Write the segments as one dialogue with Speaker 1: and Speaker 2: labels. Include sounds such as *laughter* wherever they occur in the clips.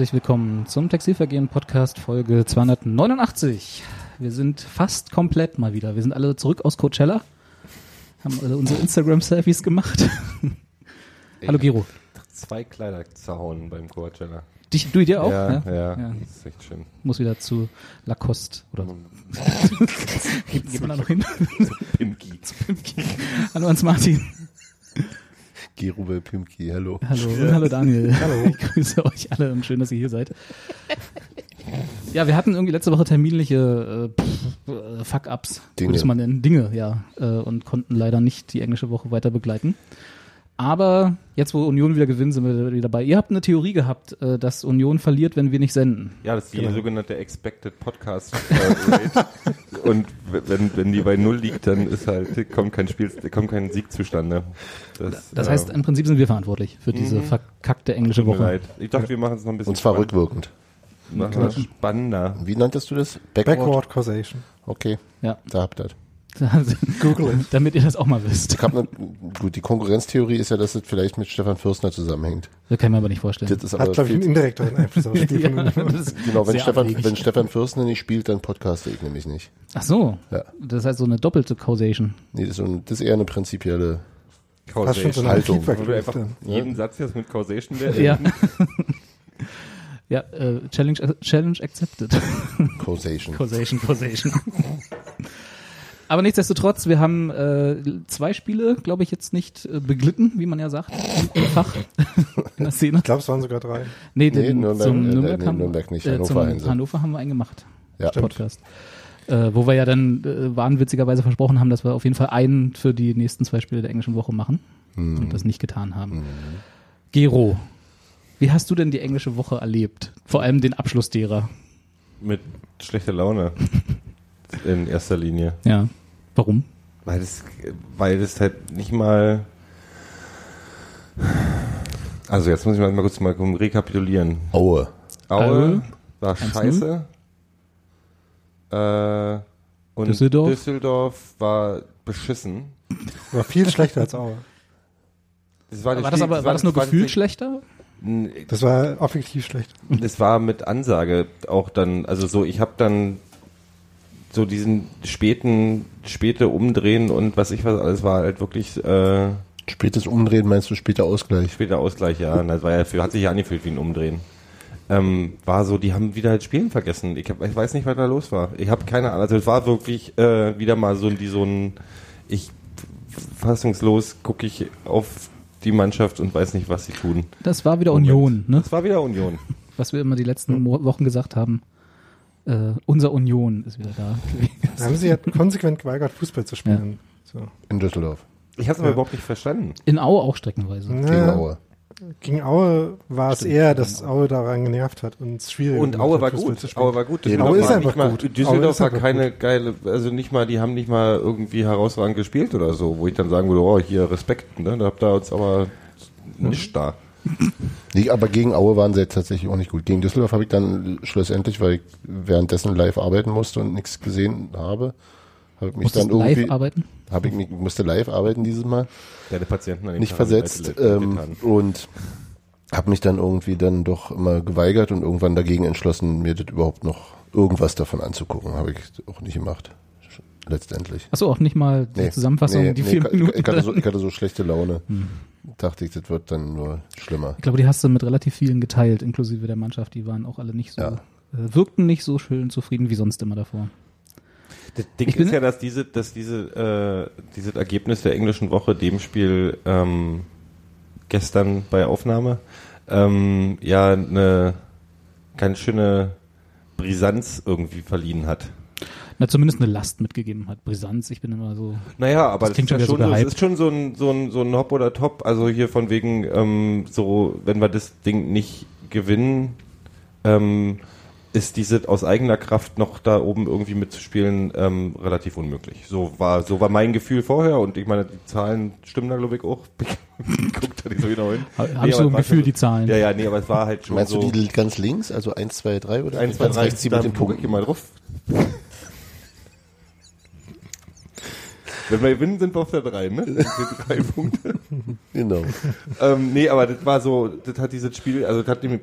Speaker 1: Herzlich willkommen zum Textilvergehen Podcast Folge 289. Wir sind fast komplett mal wieder. Wir sind alle zurück aus Coachella, haben alle unsere Instagram-Selfies gemacht. *laughs* Hallo Gero.
Speaker 2: Zwei Kleider zerhauen beim Coachella.
Speaker 1: Dich, du dir auch?
Speaker 2: Ja,
Speaker 1: Ja?
Speaker 2: ja,
Speaker 1: Ja.
Speaker 2: das ist echt schön.
Speaker 1: Muss wieder zu Lacoste oder so. Geht, man da noch hin?
Speaker 2: Pimki.
Speaker 1: Hallo Hans Martin.
Speaker 3: Gerubel Pimki, hallo.
Speaker 1: Hallo, und hallo Daniel. *laughs* Hallo. Ich grüße euch alle und schön, dass ihr hier seid. Ja, wir hatten irgendwie letzte Woche terminliche äh, Fuck-Ups,
Speaker 3: Dinge.
Speaker 1: würde ich es mal nennen, Dinge, ja, äh, und konnten leider nicht die englische Woche weiter begleiten. Aber jetzt, wo Union wieder gewinnt, sind wir wieder dabei. Ihr habt eine Theorie gehabt, äh, dass Union verliert, wenn wir nicht senden.
Speaker 2: Ja, das ist die
Speaker 1: Genau.
Speaker 2: sogenannte Expected Podcast äh, Rate. *laughs* Und wenn, wenn die bei Null liegt, dann ist halt, kommt kein Spiel, kommt kein Sieg zustande. Das,
Speaker 1: Das
Speaker 2: äh,
Speaker 1: heißt, im Prinzip sind wir verantwortlich für diese verkackte englische Woche.
Speaker 2: leid. Ich dachte, wir machen es noch ein bisschen
Speaker 3: Und zwar
Speaker 2: spannend-
Speaker 3: rückwirkend.
Speaker 2: machen wir spannender.
Speaker 3: Wie nanntest du das?
Speaker 4: Backward Causation.
Speaker 3: Okay,
Speaker 1: Ja,
Speaker 3: da habt ihr das. *laughs*
Speaker 4: Google it.
Speaker 1: damit ihr das auch mal wisst.
Speaker 3: Ne, gut, die Konkurrenztheorie ist ja, dass es vielleicht mit Stefan Fürstner zusammenhängt.
Speaker 1: Das kann ich mir aber nicht vorstellen.
Speaker 3: Das ist aber
Speaker 4: Hat, glaube ich, einen
Speaker 3: viel,
Speaker 4: indirekteren *laughs* Einfluss auf Spiel
Speaker 1: Ja, ist
Speaker 3: genau, wenn Stefan, wenn Stefan Fürstner nicht spielt, dann podcaste ich nämlich nicht.
Speaker 1: Ach so,
Speaker 3: Ja.
Speaker 1: das heißt so eine doppelte Causation.
Speaker 3: Nee, das ist, so ein, das ist eher eine prinzipielle
Speaker 4: schon so
Speaker 3: Haltung.
Speaker 4: Feedback.
Speaker 2: Wo du einfach jeden Satz jetzt mit Causation beenden.
Speaker 1: Ja. *laughs* ja, äh, Challenge, Challenge accepted.
Speaker 3: Causation.
Speaker 1: Causation, Causation. Aber nichtsdestotrotz, wir haben äh, zwei Spiele, glaube ich, jetzt nicht äh, beglitten, wie man ja sagt, im, Fach, *laughs* in der Szene.
Speaker 4: Ich glaube, es waren sogar drei.
Speaker 1: Nee,
Speaker 3: Nee,
Speaker 1: den,
Speaker 3: Nürnberg-
Speaker 1: zum
Speaker 3: äh,
Speaker 1: Nürnberg,
Speaker 3: nee,
Speaker 1: haben,
Speaker 3: Nürnberg nicht,
Speaker 1: äh,
Speaker 3: Hannover
Speaker 1: zum. Hannover haben wir einen gemacht,
Speaker 3: Ja,
Speaker 1: Podcast. Äh, wo wir ja dann äh, wahnwitzigerweise versprochen haben, dass wir auf jeden Fall einen für die nächsten zwei Spiele der englischen Woche machen und das nicht getan haben. Gero, wie hast du denn die englische Woche erlebt? Vor allem den Abschluss derer.
Speaker 2: Mit schlechter Laune. *laughs* In erster Linie.
Speaker 1: Ja. Warum?
Speaker 2: Weil das, weil das halt nicht mal. Also jetzt muss ich mal, kurz mal rekapitulieren.
Speaker 3: Aue.
Speaker 2: Aue
Speaker 1: Aue.
Speaker 2: war
Speaker 1: 1-0.
Speaker 2: scheiße. Äh, und
Speaker 1: Düsseldorf.
Speaker 2: Düsseldorf war beschissen.
Speaker 4: War viel schlechter als Aue.
Speaker 2: Das war,
Speaker 1: War das aber war das nur gefühlt schlechter?
Speaker 2: schlecht?
Speaker 4: Das war objektiv schlecht.
Speaker 2: Das war mit Ansage auch dann, also so, ich habe dann so diesen späten, späte Umdrehen und was ich was alles war halt wirklich äh,
Speaker 3: Spätes Umdrehen meinst du später Ausgleich?
Speaker 2: später Ausgleich, ja. Das war ja für, hat sich ja angefühlt wie ein Umdrehen. Ähm, war so, die haben wieder halt Spielen vergessen. Ich, hab, ich weiß nicht, was da los war. Ich habe keine Ahnung. Also es war wirklich äh, wieder mal so, die, so ein, ich fassungslos gucke ich auf die Mannschaft und weiß nicht, was sie tun.
Speaker 1: Das war wieder
Speaker 2: Moment.
Speaker 1: Union, ne?
Speaker 2: Das war wieder Union.
Speaker 1: Was wir immer die letzten Wochen gesagt haben. Äh, unser Union ist wieder da.
Speaker 4: Da haben sie halt konsequent geweigert, Fußball zu spielen. So.
Speaker 3: In Düsseldorf.
Speaker 2: Ich habe es aber überhaupt nicht verstanden.
Speaker 1: In Aue auch streckenweise.
Speaker 3: Gegen
Speaker 4: Ja,
Speaker 3: Aue.
Speaker 4: gegen Aue war es eher,
Speaker 1: gegen
Speaker 4: dass Aue daran genervt hat und es schwierig
Speaker 2: Und Aue war
Speaker 4: Fußball
Speaker 2: gut.
Speaker 4: zu spielen.
Speaker 2: Aue war gut.
Speaker 3: Aue
Speaker 2: Düsseldorf
Speaker 4: ist
Speaker 2: war
Speaker 4: einfach
Speaker 2: mal,
Speaker 4: gut. Aue
Speaker 2: Düsseldorf
Speaker 4: ist
Speaker 2: war keine geile, also nicht mal, die haben nicht mal irgendwie herausragend gespielt oder so, wo ich dann sagen würde, oh, hier Respekt, ne? Da habt ihr uns aber nicht da.
Speaker 3: Nee, aber gegen Aue waren sie jetzt tatsächlich auch nicht gut. Gegen Düsseldorf habe ich dann schlussendlich, weil ich währenddessen live arbeiten musste und nichts gesehen habe, habe ich mich
Speaker 1: Musstest
Speaker 3: dann irgendwie,
Speaker 1: live arbeiten?
Speaker 3: habe ich mich, musste live arbeiten dieses Mal,
Speaker 2: Deine Patienten an dem
Speaker 3: nicht
Speaker 2: Tag
Speaker 3: versetzt ähm, und habe mich dann irgendwie dann doch immer geweigert und irgendwann dagegen entschlossen, mir das überhaupt noch irgendwas davon anzugucken. Habe ich auch nicht gemacht, letztendlich.
Speaker 1: Achso, auch nicht mal die
Speaker 3: Nee,
Speaker 1: Zusammenfassung,
Speaker 3: nee,
Speaker 1: die
Speaker 3: nee,
Speaker 1: vier
Speaker 3: ich,
Speaker 1: Minuten.
Speaker 3: Ich hatte, so, ich hatte so *laughs* schlechte Laune. Dachte ich, das wird dann nur schlimmer.
Speaker 1: Ich glaube, die hast du mit relativ vielen geteilt, inklusive der Mannschaft. Die waren auch alle nicht so,
Speaker 3: Ja.
Speaker 1: äh, wirkten nicht so schön zufrieden wie sonst immer davor.
Speaker 2: Das Ding
Speaker 1: Ich bin-
Speaker 2: ist ja, dass diese, dass diese, äh, dieses Ergebnis der englischen Woche dem Spiel ähm, gestern bei Aufnahme ähm, ja eine ganz schöne Brisanz irgendwie verliehen hat.
Speaker 1: Na, zumindest eine Last mitgegeben hat. Brisanz, ich bin immer so.
Speaker 2: Naja, aber
Speaker 1: Das
Speaker 2: das,
Speaker 1: klingt
Speaker 2: ist, ja
Speaker 1: schon
Speaker 2: schon
Speaker 1: so
Speaker 2: ist schon so ein, so ein, so ein Hop oder Top. Also hier von wegen, ähm, so, wenn wir das Ding nicht gewinnen, ähm, ist diese aus eigener Kraft noch da oben irgendwie mitzuspielen ähm, relativ unmöglich. So war, so war mein Gefühl vorher und ich meine, die Zahlen stimmen da glaube ich auch. *laughs* Guckt da nicht so genau hin.
Speaker 1: Habe
Speaker 2: Nee,
Speaker 1: ich so ein Gefühl,
Speaker 2: schon-
Speaker 1: die Zahlen.
Speaker 2: Ja, ja, nee, aber es war halt schon
Speaker 3: Meinst
Speaker 2: so.
Speaker 3: du die ganz links, also 1, 2, 3 oder
Speaker 2: 1, 2, 3,
Speaker 3: rechts, die mit
Speaker 2: ich
Speaker 3: Punkten?
Speaker 2: mal drauf. Wenn wir gewinnen, sind wir auf der 3, ne? *laughs* Sind drei Punkte.
Speaker 3: Genau.
Speaker 2: ähm, nee, aber das war so, das hat dieses Spiel, also das hat dem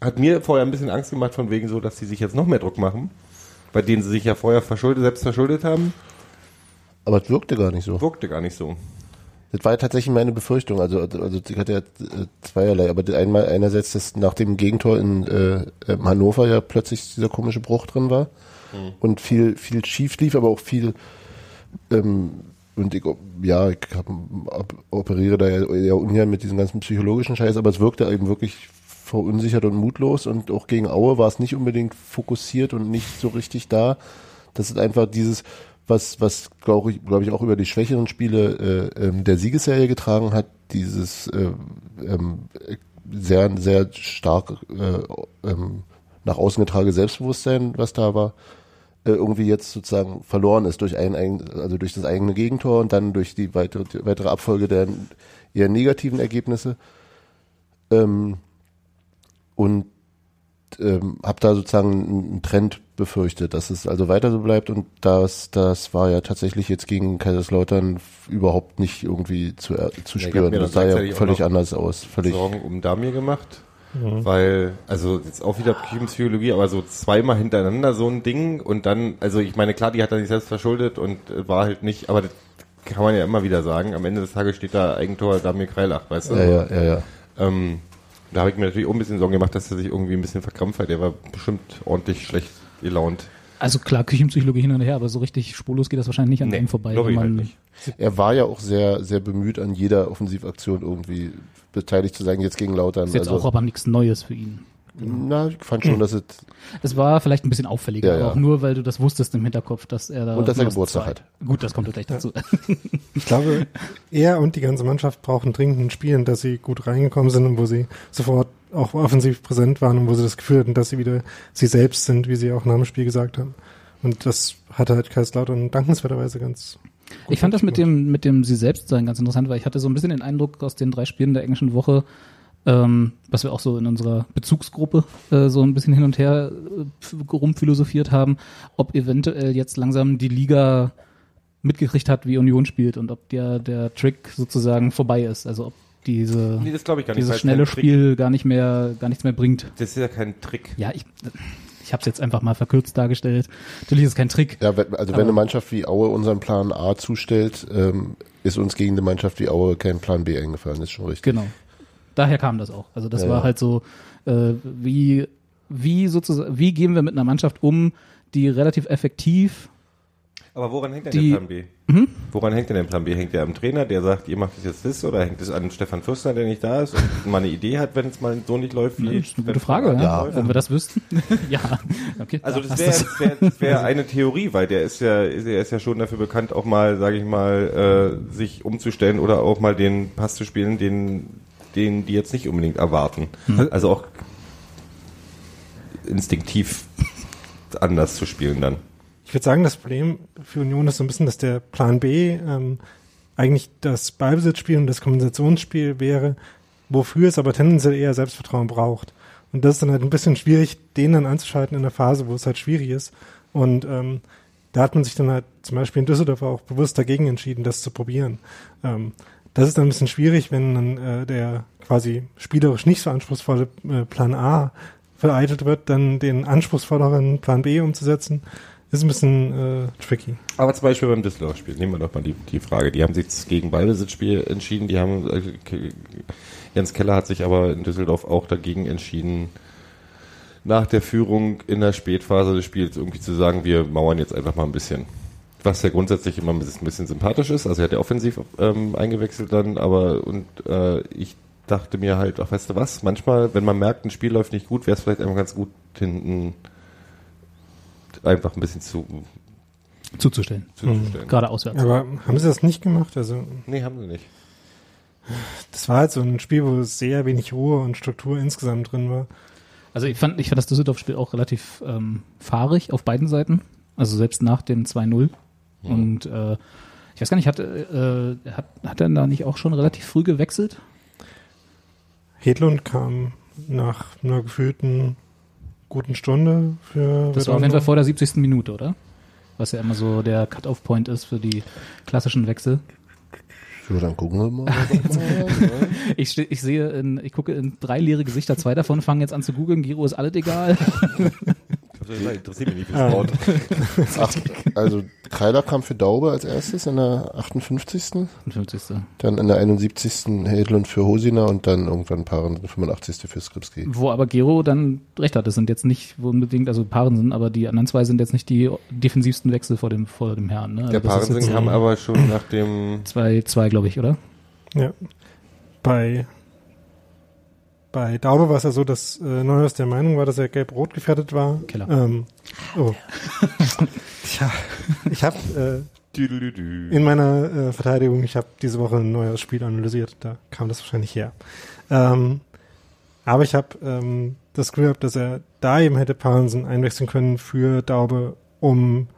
Speaker 2: hat mir vorher ein bisschen Angst gemacht von wegen so, dass sie sich jetzt noch mehr Druck machen, bei denen sie sich ja vorher verschuldet, selbst verschuldet haben.
Speaker 3: Aber es wirkte gar nicht so.
Speaker 2: Wirkte gar nicht so.
Speaker 3: Das war ja tatsächlich meine Befürchtung. Also, also ich hatte ja äh, zweierlei. Aber einmal einerseits, dass nach dem Gegentor in äh, ähm, Hannover ja plötzlich dieser komische Bruch drin war
Speaker 2: Mhm.
Speaker 3: und viel viel schief lief, aber auch viel ähm, und ich, ja, ich hab, op- operiere da ja eher ungern mit diesem ganzen psychologischen Scheiß, aber es wirkte eben wirklich verunsichert und mutlos und auch gegen Aue war es nicht unbedingt fokussiert und nicht so richtig da. Das ist einfach dieses, was, was glaube ich, glaube ich, auch über die schwächeren Spiele äh, ähm, der Siegesserie getragen hat, dieses äh, ähm, sehr, sehr stark äh, ähm, nach außen getragene Selbstbewusstsein, was da war, irgendwie jetzt sozusagen verloren ist durch ein, also durch das eigene Gegentor und dann durch die weitere, die weitere Abfolge der eher negativen Ergebnisse. Ähm, und ähm, habe da sozusagen einen Trend befürchtet, dass es also weiter so bleibt und das, das war ja tatsächlich jetzt gegen Kaiserslautern überhaupt nicht irgendwie zu, zu
Speaker 2: Ja,
Speaker 3: spüren.
Speaker 2: mir
Speaker 3: Das sah ja völlig anders aus. Völlig.
Speaker 2: Sorgen um Damir gemacht. Weil, also jetzt auch wieder Psychologie, aber so zweimal hintereinander so ein Ding und dann, also ich meine, klar, die hat er sich selbst verschuldet und äh, war halt nicht, aber das kann man ja immer wieder sagen. Am Ende des Tages steht da Eigentor Damir Kreilach, weißt du?
Speaker 3: Ja, ja, ja, ja.
Speaker 2: Ähm, da habe ich mir natürlich auch ein bisschen Sorgen gemacht, dass er sich irgendwie ein bisschen verkrampft hat. Der war bestimmt ordentlich schlecht gelaunt.
Speaker 1: Also klar, Küchenpsychologie hin und her, aber so richtig spurlos geht das wahrscheinlich nicht an
Speaker 2: Nee,
Speaker 1: einem vorbei. wenn
Speaker 2: halt
Speaker 1: man-
Speaker 2: nicht.
Speaker 3: Er war ja auch sehr, sehr bemüht, an jeder Offensivaktion irgendwie beteiligt zu sein, jetzt gegen Lautern.
Speaker 1: Ist jetzt
Speaker 3: also,
Speaker 1: auch aber nichts Neues für ihn.
Speaker 3: na, ich fand schon, dass es,
Speaker 1: Es war vielleicht ein bisschen auffälliger,
Speaker 3: Ja,
Speaker 1: aber
Speaker 3: ja.
Speaker 1: auch nur, weil du das wusstest im Hinterkopf, dass er da.
Speaker 3: Und dass er Geburtstag hat.
Speaker 1: Gut, das kommt gleich dazu. *laughs*
Speaker 4: Ich glaube, er und die ganze Mannschaft brauchen dringend ein Spiel, in das sie gut reingekommen sind und wo sie sofort auch offensiv präsent waren und wo sie das Gefühl hatten, dass sie wieder sie selbst sind, wie sie auch nach dem Spiel gesagt haben. Und das hatte halt Kaiserslautern dankenswerterweise ganz
Speaker 1: Ich fand das mit dem, mit dem sie selbst sein ganz interessant, weil ich hatte so ein bisschen den Eindruck aus den drei Spielen der englischen Woche, ähm, was wir auch so in unserer Bezugsgruppe äh, so ein bisschen hin und her äh, rumphilosophiert haben, ob eventuell jetzt langsam die Liga mitgekriegt hat, wie Union spielt und ob der, der Trick sozusagen vorbei ist. Also ob diese,
Speaker 2: Nee, das ich gar nicht.
Speaker 1: dieses schnelle
Speaker 2: kein Trick-
Speaker 1: Spiel gar nicht mehr, gar nichts mehr bringt.
Speaker 2: Das ist ja kein Trick.
Speaker 1: Ja, ich, ich habe es jetzt einfach mal verkürzt dargestellt. Natürlich ist es kein Trick.
Speaker 3: ja, also wenn eine Mannschaft wie Aue unseren Plan A zustellt, ähm, ist uns gegen eine Mannschaft wie Aue kein Plan B eingefallen, ist schon richtig.
Speaker 1: Genau. Daher kam das auch. Also das
Speaker 3: Ja,
Speaker 1: war
Speaker 3: ja.
Speaker 1: halt so, äh, wie, wie sozusagen, wie gehen wir mit einer Mannschaft um, die relativ effektiv
Speaker 2: Aber woran hängt denn
Speaker 1: Die-
Speaker 2: der Plan B? Woran hängt denn der Plan B? Hängt der am Trainer, der sagt, ihr macht das jetzt das, oder hängt es an Stefan Fürstner, der nicht da ist und mal eine Idee hat, wenn es mal so nicht läuft? Wie
Speaker 1: Das ist eine gute
Speaker 2: es
Speaker 1: Frage, ja.
Speaker 2: läuft?
Speaker 1: Wenn wir das wüssten. *laughs* ja, okay.
Speaker 2: Also das wäre wär, wär *laughs* eine Theorie, weil der ist ja, er ist ja schon dafür bekannt, auch mal, sage ich mal, äh, sich umzustellen oder auch mal den Pass zu spielen, den, den die jetzt nicht unbedingt erwarten. Also auch instinktiv anders zu spielen dann.
Speaker 4: Ich würde sagen, das Problem für Union ist so ein bisschen, dass der Plan B ähm, eigentlich das Ballbesitzspiel und das Kompensationsspiel wäre, wofür es aber tendenziell eher Selbstvertrauen braucht. Und das ist dann halt ein bisschen schwierig, den dann anzuschalten in der Phase, wo es halt schwierig ist. Und ähm, da hat man sich dann halt zum Beispiel in Düsseldorf auch bewusst dagegen entschieden, das zu probieren. Ähm, das ist dann ein bisschen schwierig, wenn dann äh, der quasi spielerisch nicht so anspruchsvolle äh, Plan A vereitelt wird, dann den anspruchsvolleren Plan B umzusetzen, ist ein bisschen äh, tricky.
Speaker 2: Aber zum Beispiel beim Düsseldorf-Spiel, nehmen wir doch mal die, die Frage. Die haben sich gegen Ballbesitzspiel entschieden, die haben, äh, Jens Keller hat sich aber in Düsseldorf auch dagegen entschieden, nach der Führung in der Spätphase des Spiels irgendwie zu sagen, wir mauern jetzt einfach mal ein bisschen. Was ja grundsätzlich immer ein bisschen, ein bisschen sympathisch ist. Also er hat ja offensiv ähm, eingewechselt dann, aber und äh, ich dachte mir halt, ach weißt du was, manchmal, wenn man merkt, ein Spiel läuft nicht gut, wäre es vielleicht einfach ganz gut, hinten einfach ein bisschen zu,
Speaker 1: zuzustellen.
Speaker 2: zuzustellen.
Speaker 1: Gerade auswärts.
Speaker 4: Aber haben sie das nicht gemacht? Also
Speaker 2: Nee, haben sie nicht.
Speaker 4: das war halt so ein Spiel, wo sehr wenig Ruhe und Struktur insgesamt drin war.
Speaker 1: Also ich fand, ich fand das Düsseldorf-Spiel auch relativ ähm, fahrig auf beiden Seiten. Also selbst nach dem 2-0. Und äh, ich weiß gar nicht, hat, äh, hat, hat er da nicht auch schon relativ früh gewechselt?
Speaker 4: Hedlund kam nach einer gefühlten guten Stunde für
Speaker 1: Das war auf jeden. Fall vor der 70. Minute, oder? Was ja immer so der Cut-Off-Point ist für die klassischen Wechsel.
Speaker 3: So, dann gucken wir mal. *laughs*
Speaker 1: Ich, ste- ich sehe, in, ich gucke in drei leere Gesichter. Zwei davon fangen jetzt an zu googeln. Giro ist alles egal. *laughs*
Speaker 2: Das interessiert mich nicht fürs Wort. *laughs*
Speaker 3: Ach, also Kreiler kam für Daube als erstes in der 58.
Speaker 1: 50.
Speaker 3: Dann in der 71. Hedlund für Hosiner und dann irgendwann Paaren 85. für Skripski.
Speaker 1: Wo aber Gero dann recht hat. Das sind jetzt nicht unbedingt, also Paaren sind, aber die anderen zwei sind jetzt nicht die defensivsten Wechsel vor dem, vor dem Herrn. Ne?
Speaker 2: Der
Speaker 1: Also
Speaker 2: Paarensing
Speaker 1: jetzt
Speaker 2: kam aber schon nach dem
Speaker 1: zwei, zwei glaube ich, oder?
Speaker 4: Ja. Bei, bei Daube war es ja so, dass äh, Neuhaus der Meinung war, dass er gelb-rot gefährdet war.
Speaker 1: Keller.
Speaker 4: Ähm, oh. *laughs* Tja, ich habe äh, in meiner äh, Verteidigung, ich habe diese Woche ein neues Spiel analysiert, da kam das wahrscheinlich her. Ähm, aber ich habe ähm, das Gefühl gehabt, dass er da eben hätte Parensen einwechseln können für Daube, um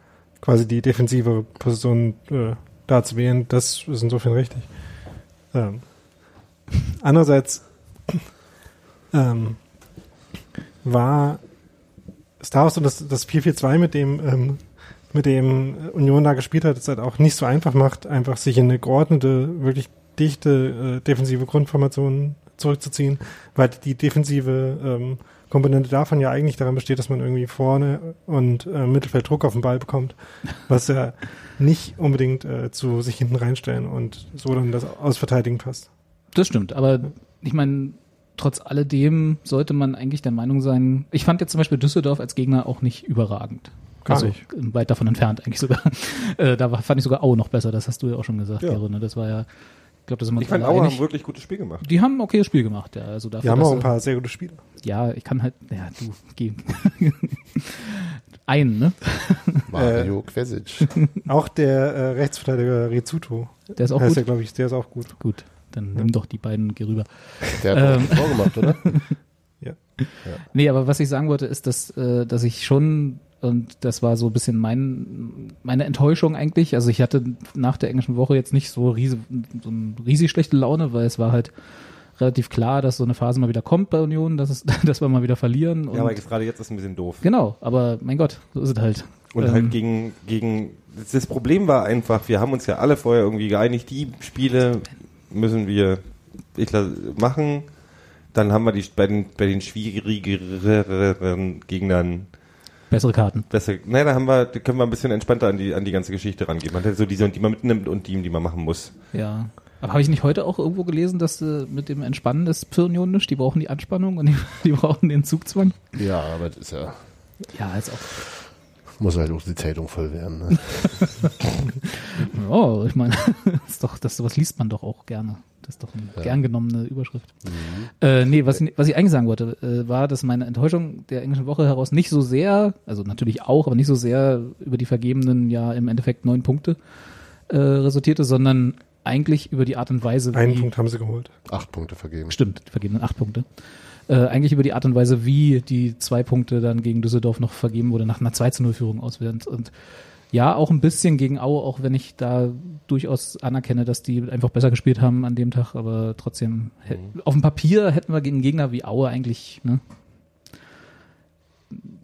Speaker 4: quasi die defensive Position äh, da zu wählen. Das ist insofern richtig. Ähm, andererseits ähm, war Star Wars und das, das 4-4-2, mit dem ähm, mit dem Union da gespielt hat, es halt auch nicht so einfach macht, einfach sich in eine geordnete, wirklich dichte äh, defensive Grundformation zurückzuziehen, weil die defensive ähm, Komponente davon ja eigentlich daran besteht, dass man irgendwie vorne und äh, Mittelfeld Druck auf den Ball bekommt, was ja nicht unbedingt äh, zu sich hinten reinstellen und so dann das Ausverteidigen passt.
Speaker 1: Das stimmt, aber ich meine, trotz alledem sollte man eigentlich der Meinung sein, ich fand jetzt zum Beispiel Düsseldorf als Gegner auch nicht überragend.
Speaker 4: Gar
Speaker 1: also
Speaker 4: nicht.
Speaker 1: weit davon entfernt eigentlich sogar. *laughs* Äh, da fand ich sogar Au noch besser, das hast du ja auch schon gesagt,
Speaker 2: Ja.
Speaker 1: Gero, ne? Das war ja, ich glaube, das sind wir
Speaker 2: Ich fand,
Speaker 1: alle
Speaker 2: Aue haben wirklich gutes Spiel gemacht.
Speaker 1: Die haben ein okayes Spiel gemacht, ja. Also dafür,
Speaker 4: Wir haben auch ein paar sehr gute Spieler.
Speaker 1: Ja, ich kann halt, ja, du, geh. *laughs* Ein, ne? *laughs*
Speaker 3: Mario Kvesic.
Speaker 4: Auch der äh, Rechtsverteidiger Rizzuto.
Speaker 1: Der ist auch
Speaker 4: heißt
Speaker 1: gut.
Speaker 4: ja, glaube ich, der ist auch gut.
Speaker 1: Gut, dann nimm doch die beiden, geh rüber.
Speaker 3: Der hat auch
Speaker 1: Ähm.
Speaker 3: ein Tor gemacht, oder? *laughs*
Speaker 1: Nee, aber was ich sagen wollte, ist, dass, äh, dass ich schon, und das war so ein bisschen mein, meine Enttäuschung eigentlich, also ich hatte nach der englischen Woche jetzt nicht so, riese, so eine riesig schlechte Laune, weil es war halt relativ klar, dass so eine Phase mal wieder kommt bei Union, dass, es, *laughs* dass wir mal wieder verlieren. Und
Speaker 2: Ja, aber jetzt- gerade jetzt ist es ein bisschen doof.
Speaker 1: genau, aber mein Gott, so ist es halt.
Speaker 2: Und
Speaker 1: Ähm,
Speaker 2: halt gegen, gegen, das Problem war einfach, wir haben uns ja alle vorher irgendwie geeinigt, die Spiele müssen wir machen. Dann haben wir die, bei den, bei den schwierigeren Gegnern
Speaker 1: bessere Karten.
Speaker 2: besser, naja, da haben wir, da können wir ein bisschen entspannter an die, an die ganze Geschichte rangehen. Man hat so diese, die man mitnimmt und die, die man machen muss.
Speaker 1: Ja. Aber habe ich nicht heute auch irgendwo gelesen, dass äh, mit dem Entspannen Union nicht, die brauchen die Anspannung und die, *laughs* die brauchen den Zugzwang?
Speaker 3: Ja, aber das ist ja,
Speaker 1: Ja, ist auch.
Speaker 3: Muss halt auch die Zeitung voll werden. Ne? *laughs*
Speaker 1: Oh, ich meine, *laughs* ist doch, das sowas liest man doch auch gerne. Das ist doch eine gern genommene Überschrift. Äh, nee, was ich, was ich eigentlich sagen wollte, äh, war, dass meine Enttäuschung der englischen Woche heraus nicht so sehr, also natürlich auch, aber nicht so sehr über die vergebenen, ja im Endeffekt neun Punkte äh, resultierte, sondern eigentlich über die Art und Weise,
Speaker 4: Einen
Speaker 1: wie
Speaker 4: Punkt haben sie geholt.
Speaker 3: Acht Punkte vergeben.
Speaker 1: Stimmt, die vergebenen acht Punkte. Äh, eigentlich über die Art und Weise, wie die zwei Punkte dann gegen Düsseldorf noch vergeben wurde, nach einer 2 zu 0 Führung auswärts. Und ja, auch ein bisschen gegen Aue, auch wenn ich da durchaus anerkenne, dass die einfach besser gespielt haben an dem Tag, aber trotzdem, hä- auf dem Papier hätten wir gegen Gegner wie Aue eigentlich, ne?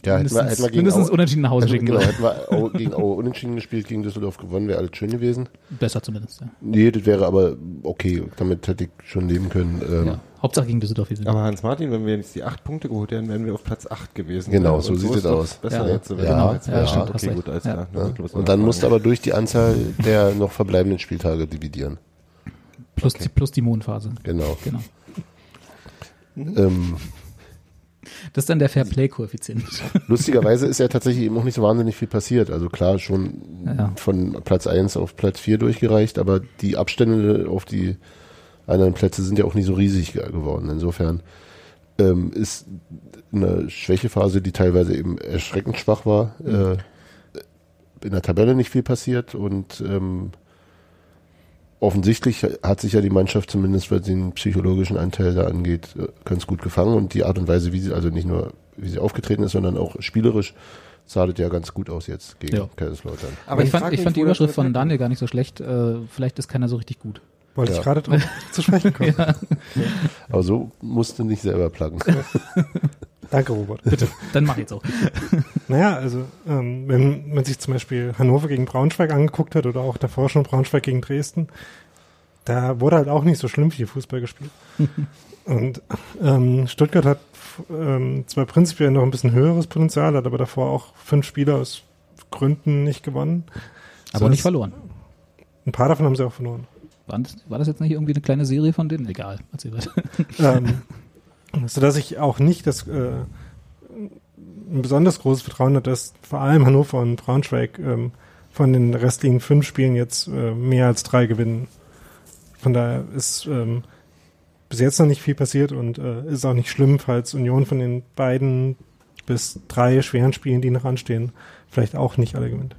Speaker 3: Ja, hätten wir,
Speaker 1: mindestens,
Speaker 3: hätten wir gegen
Speaker 1: mindestens
Speaker 3: Aue,
Speaker 1: unentschieden nach Hause
Speaker 3: hätten,
Speaker 1: schicken
Speaker 3: genau, hätten wir Aue, gegen Aue unentschieden gespielt, gegen Düsseldorf gewonnen, wäre alles schön gewesen.
Speaker 1: Besser zumindest, ja.
Speaker 3: Nee, das wäre aber okay, damit hätte ich schon leben können. Ähm,
Speaker 1: ja. Hauptsache gegen Düsseldorf. Wir sind.
Speaker 2: Aber Hans-Martin, wenn wir jetzt die acht Punkte geholt hätten, wären wir auf Platz acht gewesen.
Speaker 3: Genau,
Speaker 2: Und
Speaker 3: so sieht es aus.
Speaker 2: Besser
Speaker 1: Ja.
Speaker 2: jetzt.
Speaker 3: Ja,
Speaker 2: wir jetzt
Speaker 3: ja, stimmt,
Speaker 2: okay, gut, alles
Speaker 1: Ja.
Speaker 2: klar.
Speaker 3: Ja. Und dann musst du aber durch die Anzahl der noch verbleibenden Spieltage dividieren.
Speaker 1: plus, die, plus die Mondphase.
Speaker 3: Genau.
Speaker 1: Genau.
Speaker 3: Ähm,
Speaker 1: Das ist dann der Fair-Play-Koeffizient. *laughs*
Speaker 3: lustigerweise ist ja tatsächlich eben auch nicht so wahnsinnig viel passiert. Also klar, schon
Speaker 1: Ja.
Speaker 3: von Platz 1 auf Platz 4 durchgereicht, aber die Abstände auf die anderen Plätze sind ja auch nicht so riesig ge- geworden. Insofern ähm, ist eine Schwächephase, die teilweise eben erschreckend schwach war, äh, in der Tabelle nicht viel passiert und ähm, offensichtlich hat sich ja die Mannschaft zumindest, was den psychologischen Anteil da angeht, äh, ganz gut gefangen und die Art und Weise, wie sie, also nicht nur wie sie aufgetreten ist, sondern auch spielerisch sah das ja ganz gut aus jetzt gegen
Speaker 1: Ja.
Speaker 3: Kaiserslautern.
Speaker 1: Aber ich fand, ich fand die Überschrift von. Daniel gar nicht so schlecht. Äh, vielleicht ist keiner so richtig gut.
Speaker 4: Wollte
Speaker 3: Ja.
Speaker 4: ich gerade drauf *laughs* zu sprechen kommen.
Speaker 3: Aber so musste nicht selber pluggen.
Speaker 4: Danke, Robert.
Speaker 1: Bitte, dann mach jetzt auch.
Speaker 4: Naja, also ähm, wenn man sich zum Beispiel Hannover gegen Braunschweig angeguckt hat oder auch davor schon Braunschweig gegen Dresden, da wurde halt auch nicht so schlimm viel Fußball gespielt. *laughs* Und ähm, Stuttgart hat ähm, zwar prinzipiell noch ein bisschen höheres Potenzial, hat aber davor auch fünf Spieler aus Gründen nicht gewonnen.
Speaker 1: Aber
Speaker 4: So
Speaker 1: nicht verloren.
Speaker 4: Ein paar davon haben sie auch verloren.
Speaker 1: War das, war das jetzt nicht irgendwie eine kleine Serie von denen? Egal, erzähl weiter.
Speaker 4: ähm, sodass ich auch nicht das äh, ein besonders großes Vertrauen habe, dass vor allem Hannover und Braunschweig ähm, von den restlichen fünf Spielen jetzt äh, mehr als drei gewinnen. Von daher ist ähm, bis jetzt noch nicht viel passiert und äh, ist auch nicht schlimm, falls Union von den beiden bis drei schweren Spielen, die noch anstehen, vielleicht auch nicht alle gewinnt.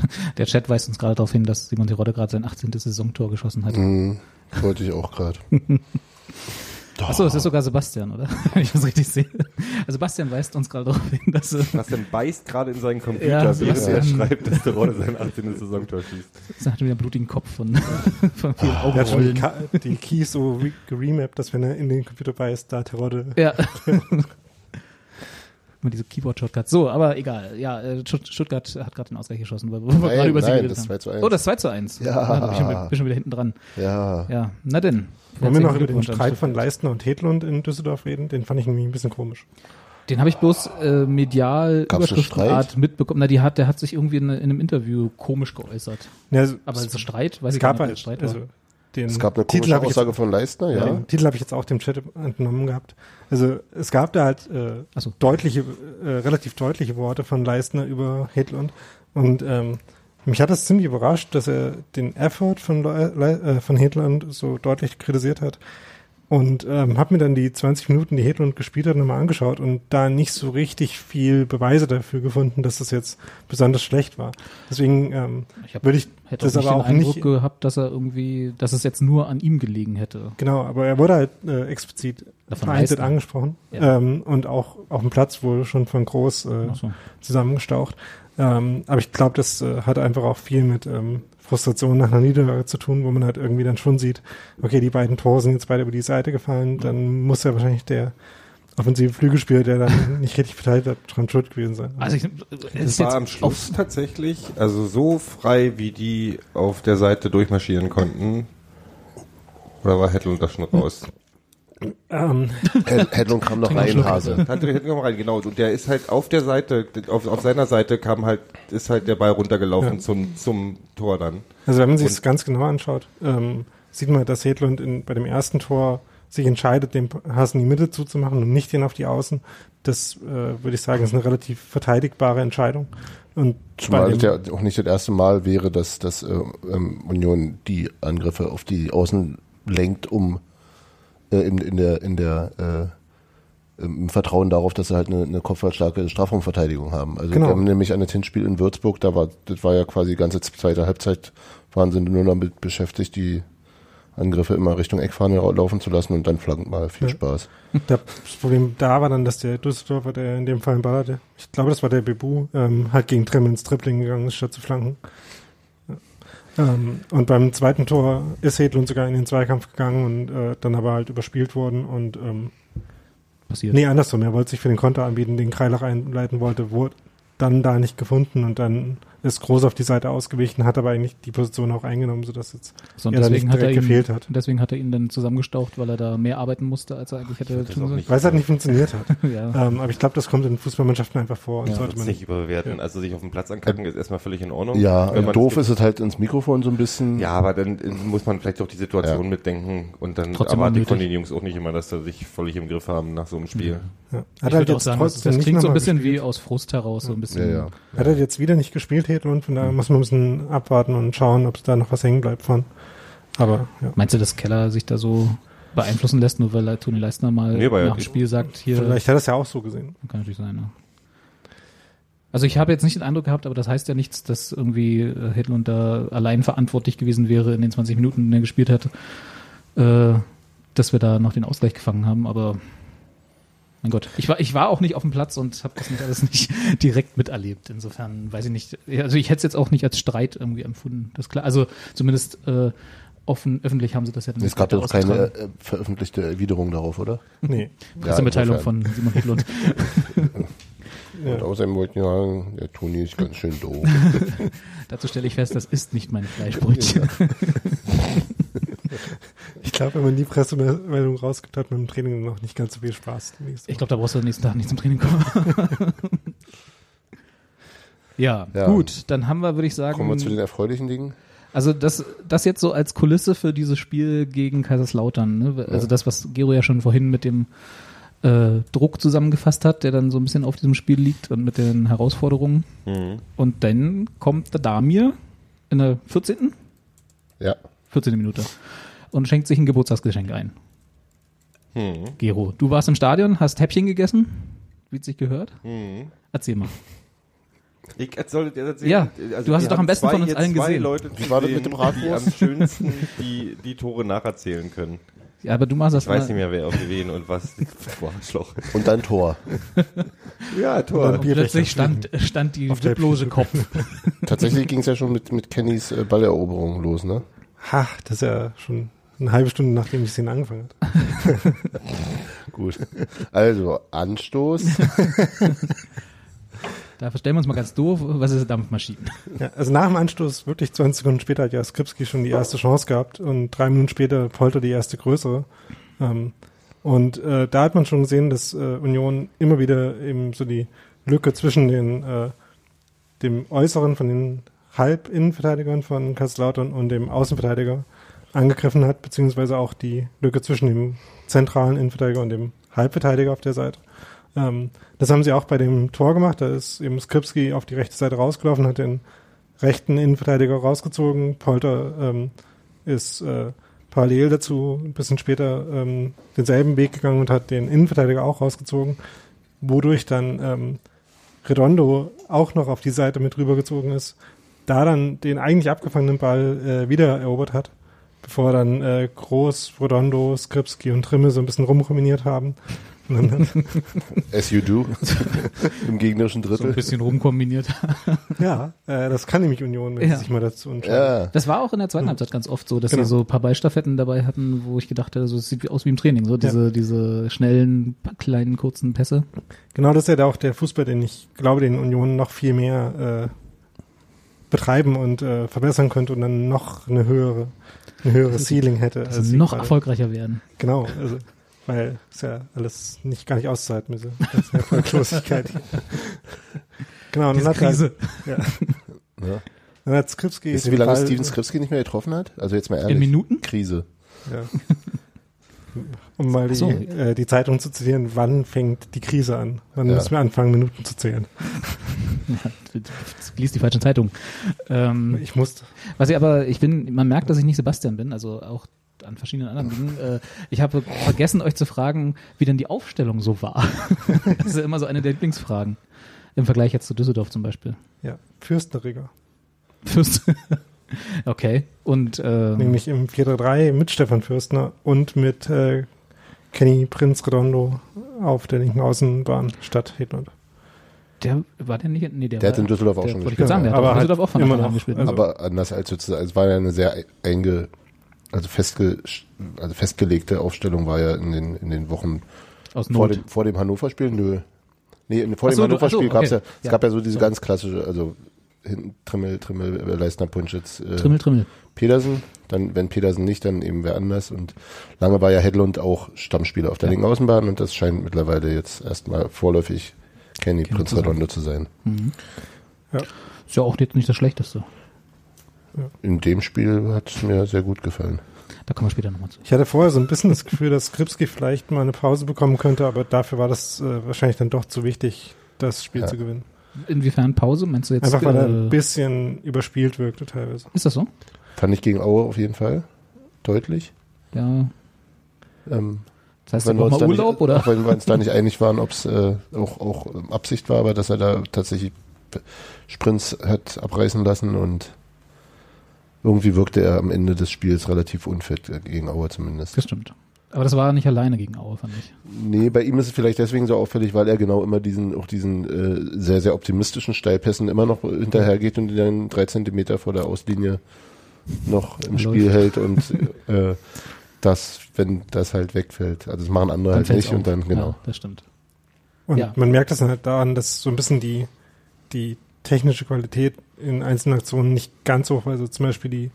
Speaker 4: *laughs*
Speaker 1: Der Chat weist uns gerade darauf hin, dass Simon Terodde gerade sein 18. Saisontor geschossen hat.
Speaker 3: Mhm, wollte ich auch gerade. *laughs*
Speaker 1: Achso, es ist sogar Sebastian, oder? *laughs* Wenn ich das richtig sehe. Also Sebastian weist uns gerade darauf hin, dass
Speaker 2: Sebastian beißt gerade in seinen Computer,
Speaker 1: Ja,
Speaker 2: während er schreibt, dass der Rolle sein 18. Saisontor schießt.
Speaker 1: er hat wieder einen blutigen Kopf von, von vielen
Speaker 4: Er hat schon die, Keys so re geremappt, dass wenn er in den Computer beißt, da Terodde
Speaker 1: Ja. Immer diese Keyboard-Shortcuts. So, aber egal. Ja, äh, Stutt- Stuttgart hat gerade den Ausgleich geschossen, weil wir
Speaker 3: Nein,
Speaker 1: gerade über sie
Speaker 3: nein,
Speaker 1: geredet
Speaker 3: das
Speaker 1: haben.
Speaker 3: 2 zu 1.
Speaker 1: Oh, das 2 zu 1.
Speaker 3: Ja.
Speaker 1: Da bin ich schon, bin schon wieder hinten dran.
Speaker 3: Ja.
Speaker 1: Ja, na denn.
Speaker 4: Wollen wir noch über den Streit von. Leistner und Hedlund in Düsseldorf reden? Den fand ich nämlich ein bisschen komisch.
Speaker 1: Den habe ich bloß äh, medial
Speaker 3: Gab's
Speaker 1: Überschriftenart mitbekommen. Na, die hat, der hat sich irgendwie in, in einem Interview komisch geäußert.
Speaker 4: Ja, also,
Speaker 1: Aber
Speaker 4: es,
Speaker 1: so Streit, weiß
Speaker 4: es
Speaker 1: ich
Speaker 4: gab
Speaker 1: nicht,
Speaker 4: halt,
Speaker 1: Streit
Speaker 4: also
Speaker 1: war.
Speaker 4: Den
Speaker 3: Es gab eine
Speaker 4: Titel
Speaker 3: komische
Speaker 4: ich jetzt,
Speaker 3: Aussage von Leistner, ja.
Speaker 4: den Titel habe ich jetzt auch dem Chat entnommen gehabt. Also es gab da halt äh,
Speaker 1: Ach so.
Speaker 4: deutliche, äh, relativ deutliche Worte von Leistner über Hedlund und ähm, mich hat das ziemlich überrascht, dass er den Effort von, Le Le äh, von Hedlund so deutlich kritisiert hat. Und ähm, habe mir dann die 20 Minuten, die Hedlund gespielt hat, nochmal angeschaut und da nicht so richtig viel Beweise dafür gefunden, dass das jetzt besonders schlecht war. Deswegen ähm,
Speaker 1: Ich hab,
Speaker 4: würde ich
Speaker 1: hätte
Speaker 4: das
Speaker 1: auch nicht
Speaker 4: aber
Speaker 1: den
Speaker 4: auch
Speaker 1: Eindruck
Speaker 4: nicht
Speaker 1: gehabt, dass er irgendwie, dass es jetzt nur an ihm gelegen hätte.
Speaker 4: Genau, aber er wurde halt äh, explizit
Speaker 1: Davon
Speaker 4: vereinzelt angesprochen
Speaker 1: Ja.
Speaker 4: ähm, und auch auf dem Platz wohl schon von Groß äh,
Speaker 1: so.
Speaker 4: zusammengestaucht. Ähm, aber ich glaube, das äh, hat einfach auch viel mit ähm, Frustration nach einer Niederlage zu tun, wo man halt irgendwie dann schon sieht, okay, die beiden Tore sind jetzt beide über die Seite gefallen, dann muss ja wahrscheinlich der offensive Flügelspieler, der dann *laughs* nicht richtig verteidigt hat, dran schuld gewesen sein.
Speaker 1: Also ich, es
Speaker 2: war
Speaker 1: jetzt
Speaker 2: am Schluss tatsächlich, also so frei, wie die auf der Seite durchmarschieren konnten. Oder war Hedlund da schon raus?
Speaker 4: Ähm,
Speaker 3: Hed- Hedlund kam noch *laughs* rein. Hase.
Speaker 2: Hedlund noch rein, genau. Und der ist halt auf der Seite, auf, auf seiner Seite kam halt, ist halt der Ball runtergelaufen
Speaker 4: Ja.
Speaker 2: zum, zum Tor dann.
Speaker 4: Also wenn man sich das ganz genau anschaut, ähm, sieht man, dass Hedlund in, bei dem ersten Tor sich entscheidet, den Hasen die Mitte zuzumachen und nicht den auf die Außen. Das äh, würde ich sagen, ist eine relativ verteidigbare Entscheidung. Und
Speaker 3: Zumal es
Speaker 4: dem,
Speaker 3: ja auch nicht das erste Mal wäre, dass, dass äh, ähm, Union die Angriffe auf die Außen lenkt, um äh, in, in der, in der äh, im Vertrauen darauf, dass sie halt eine, eine kopfballstarke Strafraumverteidigung haben. Also
Speaker 4: Genau.
Speaker 3: wir haben nämlich an das Hinspiel in Würzburg, da war, das war ja quasi die ganze zweite Halbzeit, waren sie nur damit beschäftigt, die Angriffe immer Richtung Eckfahne laufen zu lassen und dann flankt mal. Viel
Speaker 4: Ja.
Speaker 3: Spaß.
Speaker 4: das Problem da war dann, dass der Düsseldorfer, der in dem Fall einen Ball hatte, ich glaube, das war der Bebu, ähm, halt gegen Trimm ins Tripling gegangen ist, statt zu flanken. Ähm, und beim zweiten Tor ist Hedlund sogar in den Zweikampf gegangen und äh, dann aber halt überspielt worden und ähm,
Speaker 1: passiert.
Speaker 4: Nee, andersrum. Er wollte sich für den Konter anbieten, den Kreilach einleiten wollte, wurde dann da nicht gefunden und dann ist groß auf die Seite ausgewichen, hat aber eigentlich die Position auch eingenommen, sodass jetzt
Speaker 1: So, und
Speaker 4: er da
Speaker 1: deswegen
Speaker 4: nicht
Speaker 1: hat er
Speaker 4: direkt
Speaker 1: ihn,
Speaker 4: gefehlt hat.
Speaker 1: deswegen hat er ihn dann zusammengestaucht, weil er da mehr arbeiten musste, als er eigentlich hätte tun sollen.
Speaker 2: nicht-
Speaker 4: Weil es halt nicht funktioniert hat. *laughs*
Speaker 1: ja.
Speaker 4: ähm, aber ich glaube, das kommt in Fußballmannschaften einfach vor und
Speaker 1: Ja,
Speaker 4: sollte man
Speaker 2: nicht überbewerten. Also sich auf dem Platz angucken ist erstmal völlig in Ordnung.
Speaker 3: Ja,
Speaker 2: Wenn man
Speaker 3: doof ist es halt ins Mikrofon so ein bisschen.
Speaker 2: Ja, aber dann muss man vielleicht auch die Situation
Speaker 3: Ja.
Speaker 2: mitdenken und dann
Speaker 1: Trotzdem
Speaker 2: erwarte ich von den Jungs auch nicht immer, dass sie sich völlig im Griff haben nach so einem Spiel.
Speaker 4: Ja.
Speaker 1: Ich
Speaker 4: Hat halt
Speaker 1: würde auch
Speaker 4: jetzt
Speaker 1: sagen, das,
Speaker 4: nicht
Speaker 1: klingt so ein bisschen
Speaker 4: gespielt.
Speaker 1: wie aus Frust heraus, so ein bisschen.
Speaker 3: Ja, ja.
Speaker 4: Hat er jetzt wieder nicht gespielt, Hedlund, von daher muss man ein bisschen abwarten und schauen, ob da noch was hängen bleibt von. Aber ja.
Speaker 1: Meinst du, dass Keller sich da so beeinflussen lässt, nur weil Toni Leistner mal
Speaker 2: Nee,
Speaker 1: nach dem
Speaker 2: die-
Speaker 1: Spiel sagt, hier,
Speaker 4: Vielleicht hat er es ja auch so gesehen.
Speaker 1: kann natürlich sein, ja. Also ich habe jetzt nicht den Eindruck gehabt, aber das heißt ja nichts, dass irgendwie äh, Hedlund da allein verantwortlich gewesen wäre in den 20 Minuten, in denen er gespielt hat, äh, dass wir da noch den Ausgleich gefangen haben, aber mein Gott. Ich war, ich war auch nicht auf dem Platz und habe das nicht alles nicht *laughs* direkt miterlebt. Insofern weiß ich nicht. Also ich hätte es jetzt auch nicht als Streit irgendwie empfunden. Das ist klar. Also zumindest äh, offen, öffentlich haben sie das ja dann
Speaker 3: Es gab ja auch keine
Speaker 1: ausgetragen.
Speaker 3: äh, veröffentlichung darauf, oder?
Speaker 4: Nee.
Speaker 1: Pressemitteilung
Speaker 3: insofern.
Speaker 1: von Simon Hedlund. *laughs*
Speaker 4: Ja.
Speaker 3: Und außerdem wollte ich sagen, der Toni ist ganz schön doof. *laughs*
Speaker 1: Dazu stelle ich fest, das ist nicht mein Fleischbrötchen. *laughs*
Speaker 4: Ich glaube, wenn man die Pressemeldung rausgibt, hat man im Training noch nicht ganz so viel Spaß.
Speaker 1: Ich glaube, da brauchst du am nächsten Tag nicht zum Training kommen. *laughs* ja,
Speaker 3: Ja.
Speaker 1: gut, dann haben wir, würde ich sagen,
Speaker 3: Kommen wir zu den erfreulichen Dingen.
Speaker 1: also das, das jetzt so als Kulisse für dieses Spiel gegen Kaiserslautern. Ne? Also das, was Gero ja schon vorhin mit dem äh, Druck zusammengefasst hat, der dann so ein bisschen auf diesem Spiel liegt und mit den Herausforderungen.
Speaker 2: Mhm.
Speaker 1: Und dann kommt der Damir in der 14.
Speaker 3: Ja.
Speaker 1: 14. Minute und schenkt sich ein Geburtstagsgeschenk ein.
Speaker 2: Mhm.
Speaker 1: Gero, du warst im Stadion, hast Häppchen gegessen, wie es sich gehört.
Speaker 2: Mhm.
Speaker 1: Erzähl mal.
Speaker 2: Ich soll dir erzählen.
Speaker 1: Ja, du hast es doch am besten
Speaker 2: zwei,
Speaker 1: von uns allen
Speaker 2: zwei
Speaker 1: gesehen.
Speaker 2: Leute
Speaker 3: Wie war das mit dem Bratwurst?
Speaker 2: Die am schönsten die, die Tore nacherzählen können.
Speaker 1: Ja, aber du machst das
Speaker 2: Ich weiß nicht mehr, wer auf wen und was. *laughs* Arschloch.
Speaker 3: Und dann Tor.
Speaker 2: Ja, Tor.
Speaker 4: Bier-
Speaker 1: Plötzlich stand, stand die wipplose Kopf.
Speaker 3: Tatsächlich ging es ja schon mit, mit Kennys äh, Balleroberung los, ne?
Speaker 4: Ha, das ist ja schon eine halbe Stunde, nachdem die Szene angefangen hat. *laughs*
Speaker 3: Gut. Also, Anstoß. *laughs*
Speaker 1: Da stellen wir uns mal ganz doof, was ist Dampfmaschinen?
Speaker 4: Ja, also nach dem Anstoß, wirklich 20 Sekunden später, hat ja Skripski schon die erste Chance gehabt und drei Minuten später Polter die erste größere. Ähm, und äh, da hat man schon gesehen, dass äh, Union immer wieder eben so die Lücke zwischen den äh, dem Äußeren von den Halbinnenverteidigern von Kaiserslautern und dem Außenverteidiger angegriffen hat, beziehungsweise auch die Lücke zwischen dem zentralen Innenverteidiger und dem Halbverteidiger auf der Seite. Ähm, das haben sie auch bei dem Tor gemacht. Da ist eben Skripski auf die rechte Seite rausgelaufen, hat den rechten Innenverteidiger rausgezogen. Polter ähm, ist äh, parallel dazu ein bisschen später ähm, denselben Weg gegangen und hat den Innenverteidiger auch rausgezogen, wodurch dann ähm, Redondo auch noch auf die Seite mit rübergezogen ist, da dann den eigentlich abgefangenen Ball äh, wieder erobert hat, bevor dann äh, Groß, Redondo, Skripski und Trimme so ein bisschen rumkombiniert haben. *laughs*
Speaker 3: As you do. *laughs* Im gegnerischen
Speaker 1: So ein
Speaker 3: Drittel.
Speaker 1: bisschen rumkombiniert. *laughs*
Speaker 4: ja, äh, das kann nämlich Union, wenn
Speaker 1: Ja.
Speaker 4: sie sich mal dazu entscheiden.
Speaker 3: Ja.
Speaker 1: Das war auch in der zweiten Halbzeit ganz oft so, dass
Speaker 4: Genau.
Speaker 1: sie so ein paar Ballstaffetten dabei hatten, wo ich gedacht hätte, so, es sieht wie- aus wie im Training, so diese, diese schnellen, kleinen, kurzen Pässe.
Speaker 4: Genau, das ist ja auch der Fußball, den ich glaube, den Union noch viel mehr äh, betreiben und äh, verbessern könnte und dann noch eine höhere, eine höhere Ceiling hätte.
Speaker 1: Dass
Speaker 4: als
Speaker 1: sie
Speaker 4: sie
Speaker 1: noch
Speaker 4: gerade-
Speaker 1: erfolgreicher werden.
Speaker 4: Genau, also, weil ist ja alles nicht gar nicht auszuhalten, diese ganze Erfolglosigkeit. *laughs* genau, und
Speaker 1: Diese
Speaker 4: dann hat
Speaker 1: Krise.
Speaker 4: Halt, ja, *laughs*
Speaker 3: ja.
Speaker 4: dann hat Skripski
Speaker 3: Wisst ihr, wie lange
Speaker 4: Ball-
Speaker 3: Steven Skripski nicht mehr getroffen hat? Also jetzt mal ehrlich.
Speaker 1: In Minuten?
Speaker 3: Krise.
Speaker 4: Ja. *laughs* Um mal die,
Speaker 1: so.
Speaker 4: äh, die Zeitung zu zitieren, wann fängt die Krise an? Wann
Speaker 3: Ja.
Speaker 4: müssen wir anfangen, Minuten zu zählen? *laughs*
Speaker 1: Lies die falsche Zeitung. Ähm,
Speaker 4: Ich musste.
Speaker 1: Was ich aber, ich bin, man merkt, dass ich nicht Sebastian bin, also auch an verschiedenen anderen Dingen. *laughs* Äh, ich habe vergessen, euch zu fragen, wie denn die Aufstellung so war. *laughs* das ist ja immer so eine der Lieblingsfragen. Im Vergleich jetzt zu Düsseldorf zum Beispiel.
Speaker 4: Ja, Fürstenriger.
Speaker 1: Fürst. okay. Und äh,
Speaker 4: Nämlich im 4-3 mit Stefan Fürstner und mit äh, Kenny Prinz Redondo auf der linken Außenbahn statt Hedlund.
Speaker 1: der war der nicht, nee, der,
Speaker 3: Der
Speaker 1: war,
Speaker 3: hat in Düsseldorf auch
Speaker 1: der,
Speaker 3: schon
Speaker 1: wollte ich
Speaker 3: gespielt.
Speaker 1: gerade sagen, der
Speaker 4: Aber
Speaker 1: hat in Düsseldorf auch von
Speaker 4: immer noch,
Speaker 1: gespielt.
Speaker 4: also-
Speaker 3: Aber anders als sozusagen, es war ja eine sehr einge, also festge, also festgelegte Aufstellung war ja in den, in den Wochen
Speaker 1: Aus
Speaker 3: vor
Speaker 1: Not.
Speaker 3: dem, vor dem Hannover-Spiel, nö. Nee, vor dem
Speaker 1: so, ach so,
Speaker 3: Hannover-Spiel gab's ja,
Speaker 1: okay.
Speaker 3: es
Speaker 1: Ja.
Speaker 3: gab ja so diese
Speaker 1: So.
Speaker 3: ganz klassische, also hinten Trimmel, Trimmel, Leistner, Punschitz, äh,
Speaker 1: Trimmel, Trimmel.
Speaker 3: Pedersen, dann, wenn Pedersen nicht, dann eben wer anders und lange war ja Hedlund auch Stammspieler auf der
Speaker 1: Ja.
Speaker 3: linken Außenbahn und das scheint mittlerweile jetzt erstmal vorläufig Kenny Prinz
Speaker 1: zu sein.
Speaker 3: Redondo zu sein.
Speaker 1: Ist ja auch jetzt nicht das Schlechteste.
Speaker 3: In dem Spiel hat es mir sehr gut gefallen.
Speaker 1: Da kommen wir später nochmal zu.
Speaker 4: Ich hatte vorher so ein bisschen das Gefühl, dass Skripski vielleicht mal eine Pause bekommen könnte, aber dafür war das äh, wahrscheinlich dann doch zu wichtig, das Spiel
Speaker 3: Ja.
Speaker 4: zu gewinnen.
Speaker 1: Inwiefern Pause? Meinst du jetzt?
Speaker 4: Einfach weil er ein
Speaker 1: äh,
Speaker 4: bisschen überspielt wirkte teilweise.
Speaker 1: ist das so?
Speaker 3: Fand ich gegen Aue auf jeden Fall deutlich.
Speaker 1: Ja.
Speaker 3: Ähm,
Speaker 1: Das heißt,
Speaker 3: wenn
Speaker 1: er
Speaker 3: wir
Speaker 1: mal Urlaub,
Speaker 3: nicht,
Speaker 1: oder?
Speaker 3: Auch wenn wir uns da nicht einig waren, ob es äh, auch, auch ähm, Absicht war, aber dass er da tatsächlich Sprints hat abreißen lassen und irgendwie wirkte er am Ende des Spiels relativ unfit, äh, gegen Aue zumindest.
Speaker 1: Das stimmt. Aber das war nicht alleine gegen Aue, fand ich.
Speaker 3: Nee, bei ihm ist es vielleicht deswegen so auffällig, weil er genau immer diesen, auch diesen äh, sehr, sehr optimistischen Steilpässen immer noch hinterhergeht und die dann drei Zentimeter vor der Auslinie noch im
Speaker 1: Läuft.
Speaker 3: Spiel hält und äh, das, wenn das halt wegfällt. Also das machen andere halt
Speaker 1: fällt's
Speaker 3: nicht und
Speaker 1: auf.
Speaker 3: dann, genau.
Speaker 1: Ja, das stimmt.
Speaker 4: Und
Speaker 1: Ja.
Speaker 4: man merkt das dann halt daran, dass so ein bisschen die, die technische Qualität in einzelnen Aktionen nicht ganz hoch war. Also zum Beispiel die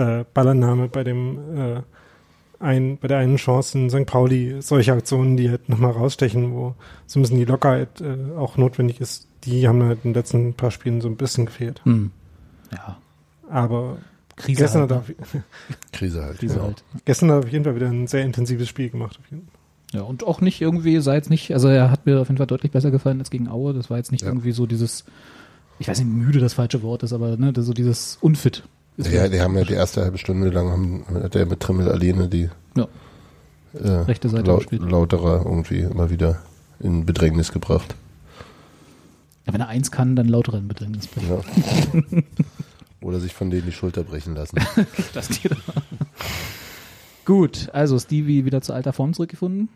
Speaker 4: äh, Ballannahme bei dem äh, ein, bei der einen Chance in St. Pauli, solche Aktionen, die halt nochmal rausstechen, wo so ein bisschen die Lockerheit äh, auch notwendig ist, die haben halt in den letzten paar Spielen so ein bisschen gefehlt.
Speaker 1: Hm. Ja,
Speaker 4: Aber
Speaker 1: Krise
Speaker 4: gestern,
Speaker 1: halt,
Speaker 4: hat er, *laughs*
Speaker 3: Krise halt.
Speaker 1: Krise
Speaker 3: ja.
Speaker 1: halt.
Speaker 4: gestern hat er auf jeden Fall wieder ein sehr intensives Spiel gemacht. Auf jeden Fall.
Speaker 1: Ja, und auch nicht irgendwie, sei jetzt nicht, also er hat mir auf jeden Fall deutlich besser gefallen als gegen Aue. Das war jetzt nicht
Speaker 3: Ja.
Speaker 1: irgendwie so dieses, ich weiß nicht, müde das falsche Wort ist, aber ne, so dieses unfit. Ist
Speaker 3: Ja, die haben ja die erste halbe Stunde lang haben, hat der mit Trimmel alleine die
Speaker 1: Ja.
Speaker 3: äh,
Speaker 1: Rechte Seite
Speaker 3: lau
Speaker 1: gespielt.
Speaker 3: lauterer irgendwie immer wieder in Bedrängnis gebracht.
Speaker 1: Ja, wenn er eins kann, dann lauter in Bedrängnis bringen.
Speaker 3: Ja. *laughs* Oder sich von denen die Schulter brechen lassen. *laughs*
Speaker 1: Das geht aber. Gut, also Stevie wieder zu alter Form zurückgefunden.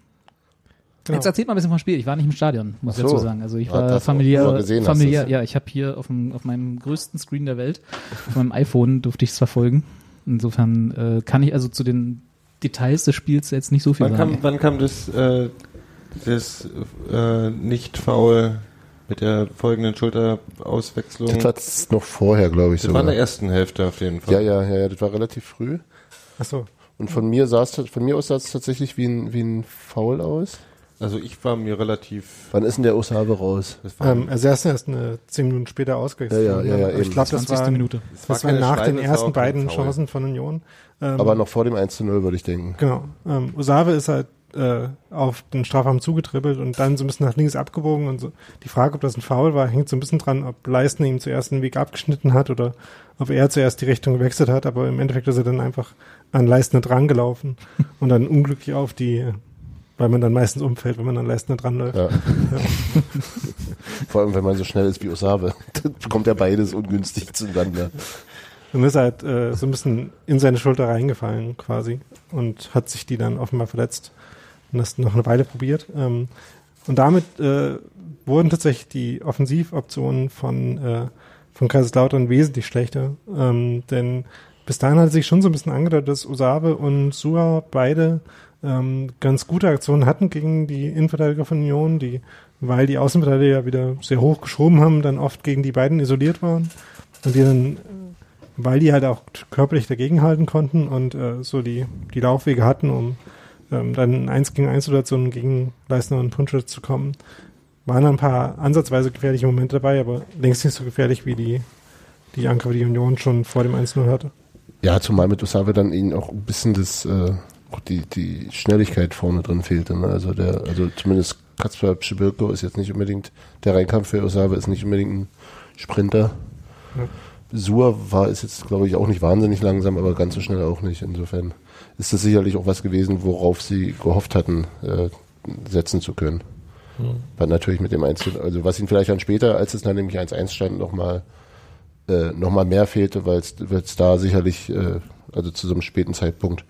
Speaker 4: Genau.
Speaker 1: Jetzt erzählt mal ein bisschen vom Spiel. Ich war nicht im Stadion, muss ich
Speaker 3: so.
Speaker 1: dazu sagen. Also ich
Speaker 3: Ja,
Speaker 1: war
Speaker 3: auch
Speaker 1: familiär, familiär, ja, ich habe hier auf, dem, auf meinem größten Screen der Welt, auf meinem iPhone durfte ich es verfolgen. Insofern äh, kann ich also zu den Details des Spiels jetzt nicht so viel
Speaker 2: Wann kam,
Speaker 1: sagen.
Speaker 2: wann kam das, äh, das äh, Nicht-Foul mit der folgenden Schulterauswechslung?
Speaker 3: Das war noch vorher, glaube ich,
Speaker 2: Das war in
Speaker 3: sogar.
Speaker 2: der ersten Hälfte auf jeden Fall.
Speaker 3: Ja, ja, ja, ja, das war relativ früh.
Speaker 4: Ach so.
Speaker 3: Und von mir sah es, von mir aus sah es tatsächlich wie ein, wie ein Foul aus.
Speaker 2: Also ich war mir relativ.
Speaker 3: Wann ist denn der Osave raus?
Speaker 2: Das
Speaker 4: Ähm, also er ist erst eine zehn Minuten später ausgewechselt.
Speaker 3: Ja, ja, ja, ja,
Speaker 4: ich glaube, das
Speaker 1: 20.
Speaker 4: war,
Speaker 1: Minute.
Speaker 2: das
Speaker 4: das war nach den
Speaker 2: das war
Speaker 4: ersten beiden. Chancen von Union. Ähm,
Speaker 3: Aber noch vor dem 1 zu 0, würde ich denken.
Speaker 4: Genau. Ähm, Osave ist halt äh, auf den Strafraum zugetribbelt und dann so ein bisschen nach links abgebogen und so. Die Frage, ob das ein Foul war, hängt so ein bisschen dran, ob Leistner ihm zuerst den Weg abgeschnitten hat oder ob er zuerst die Richtung gewechselt hat, aber im Endeffekt ist er dann einfach an Leistner dran gelaufen *laughs* und dann unglücklich auf die, weil man dann meistens umfällt, wenn man an Leistner dran läuft.
Speaker 3: Ja. *laughs* Vor allem, wenn man so schnell ist wie Osave. Dann kommt ja beides ungünstig zueinander.
Speaker 4: Und ist halt äh, so ein bisschen in seine Schulter reingefallen quasi und hat sich die dann offenbar verletzt und das noch eine Weile probiert. Ähm, und damit äh, wurden tatsächlich die Offensivoptionen von, äh, von Kaiserslautern wesentlich schlechter. Ähm, denn bis dahin hat sich schon so ein bisschen angedeutet, dass Osave und Sua beide ähm, ganz gute Aktionen hatten gegen die Innenverteidiger von Union, die, weil die Außenverteidiger ja wieder sehr hoch geschoben haben, dann oft gegen die beiden isoliert waren und die dann, weil die halt auch körperlich dagegenhalten konnten und äh, so die, die Laufwege hatten, um ähm, dann in 1 gegen 1 Situationen gegen Leistner und Punschitz zu kommen, waren ein paar ansatzweise gefährliche Momente dabei, aber längst nicht so gefährlich wie die, die Angriffe, die Union schon vor dem 1-0 hatte.
Speaker 3: Ja, zumal mit Osave dann ihnen auch ein bisschen das, äh, auch die, die Schnelligkeit vorne drin fehlte. Ne? Also der, also zumindest Kaspar Pschibirko ist jetzt nicht unbedingt, der Reinkampf für Osave ist nicht unbedingt ein Sprinter.
Speaker 4: Ja.
Speaker 3: Sur war, ist jetzt, glaube ich, auch nicht wahnsinnig langsam, aber ganz so schnell auch nicht. Insofern ist das sicherlich auch was gewesen, worauf sie gehofft hatten, äh, setzen zu können. War natürlich mit dem 1, also was ihnen vielleicht dann später, als es dann nämlich 1-1 stand, nochmal äh, noch mal mehr fehlte, weil es da sicherlich, äh, also zu so einem späten Zeitpunkt,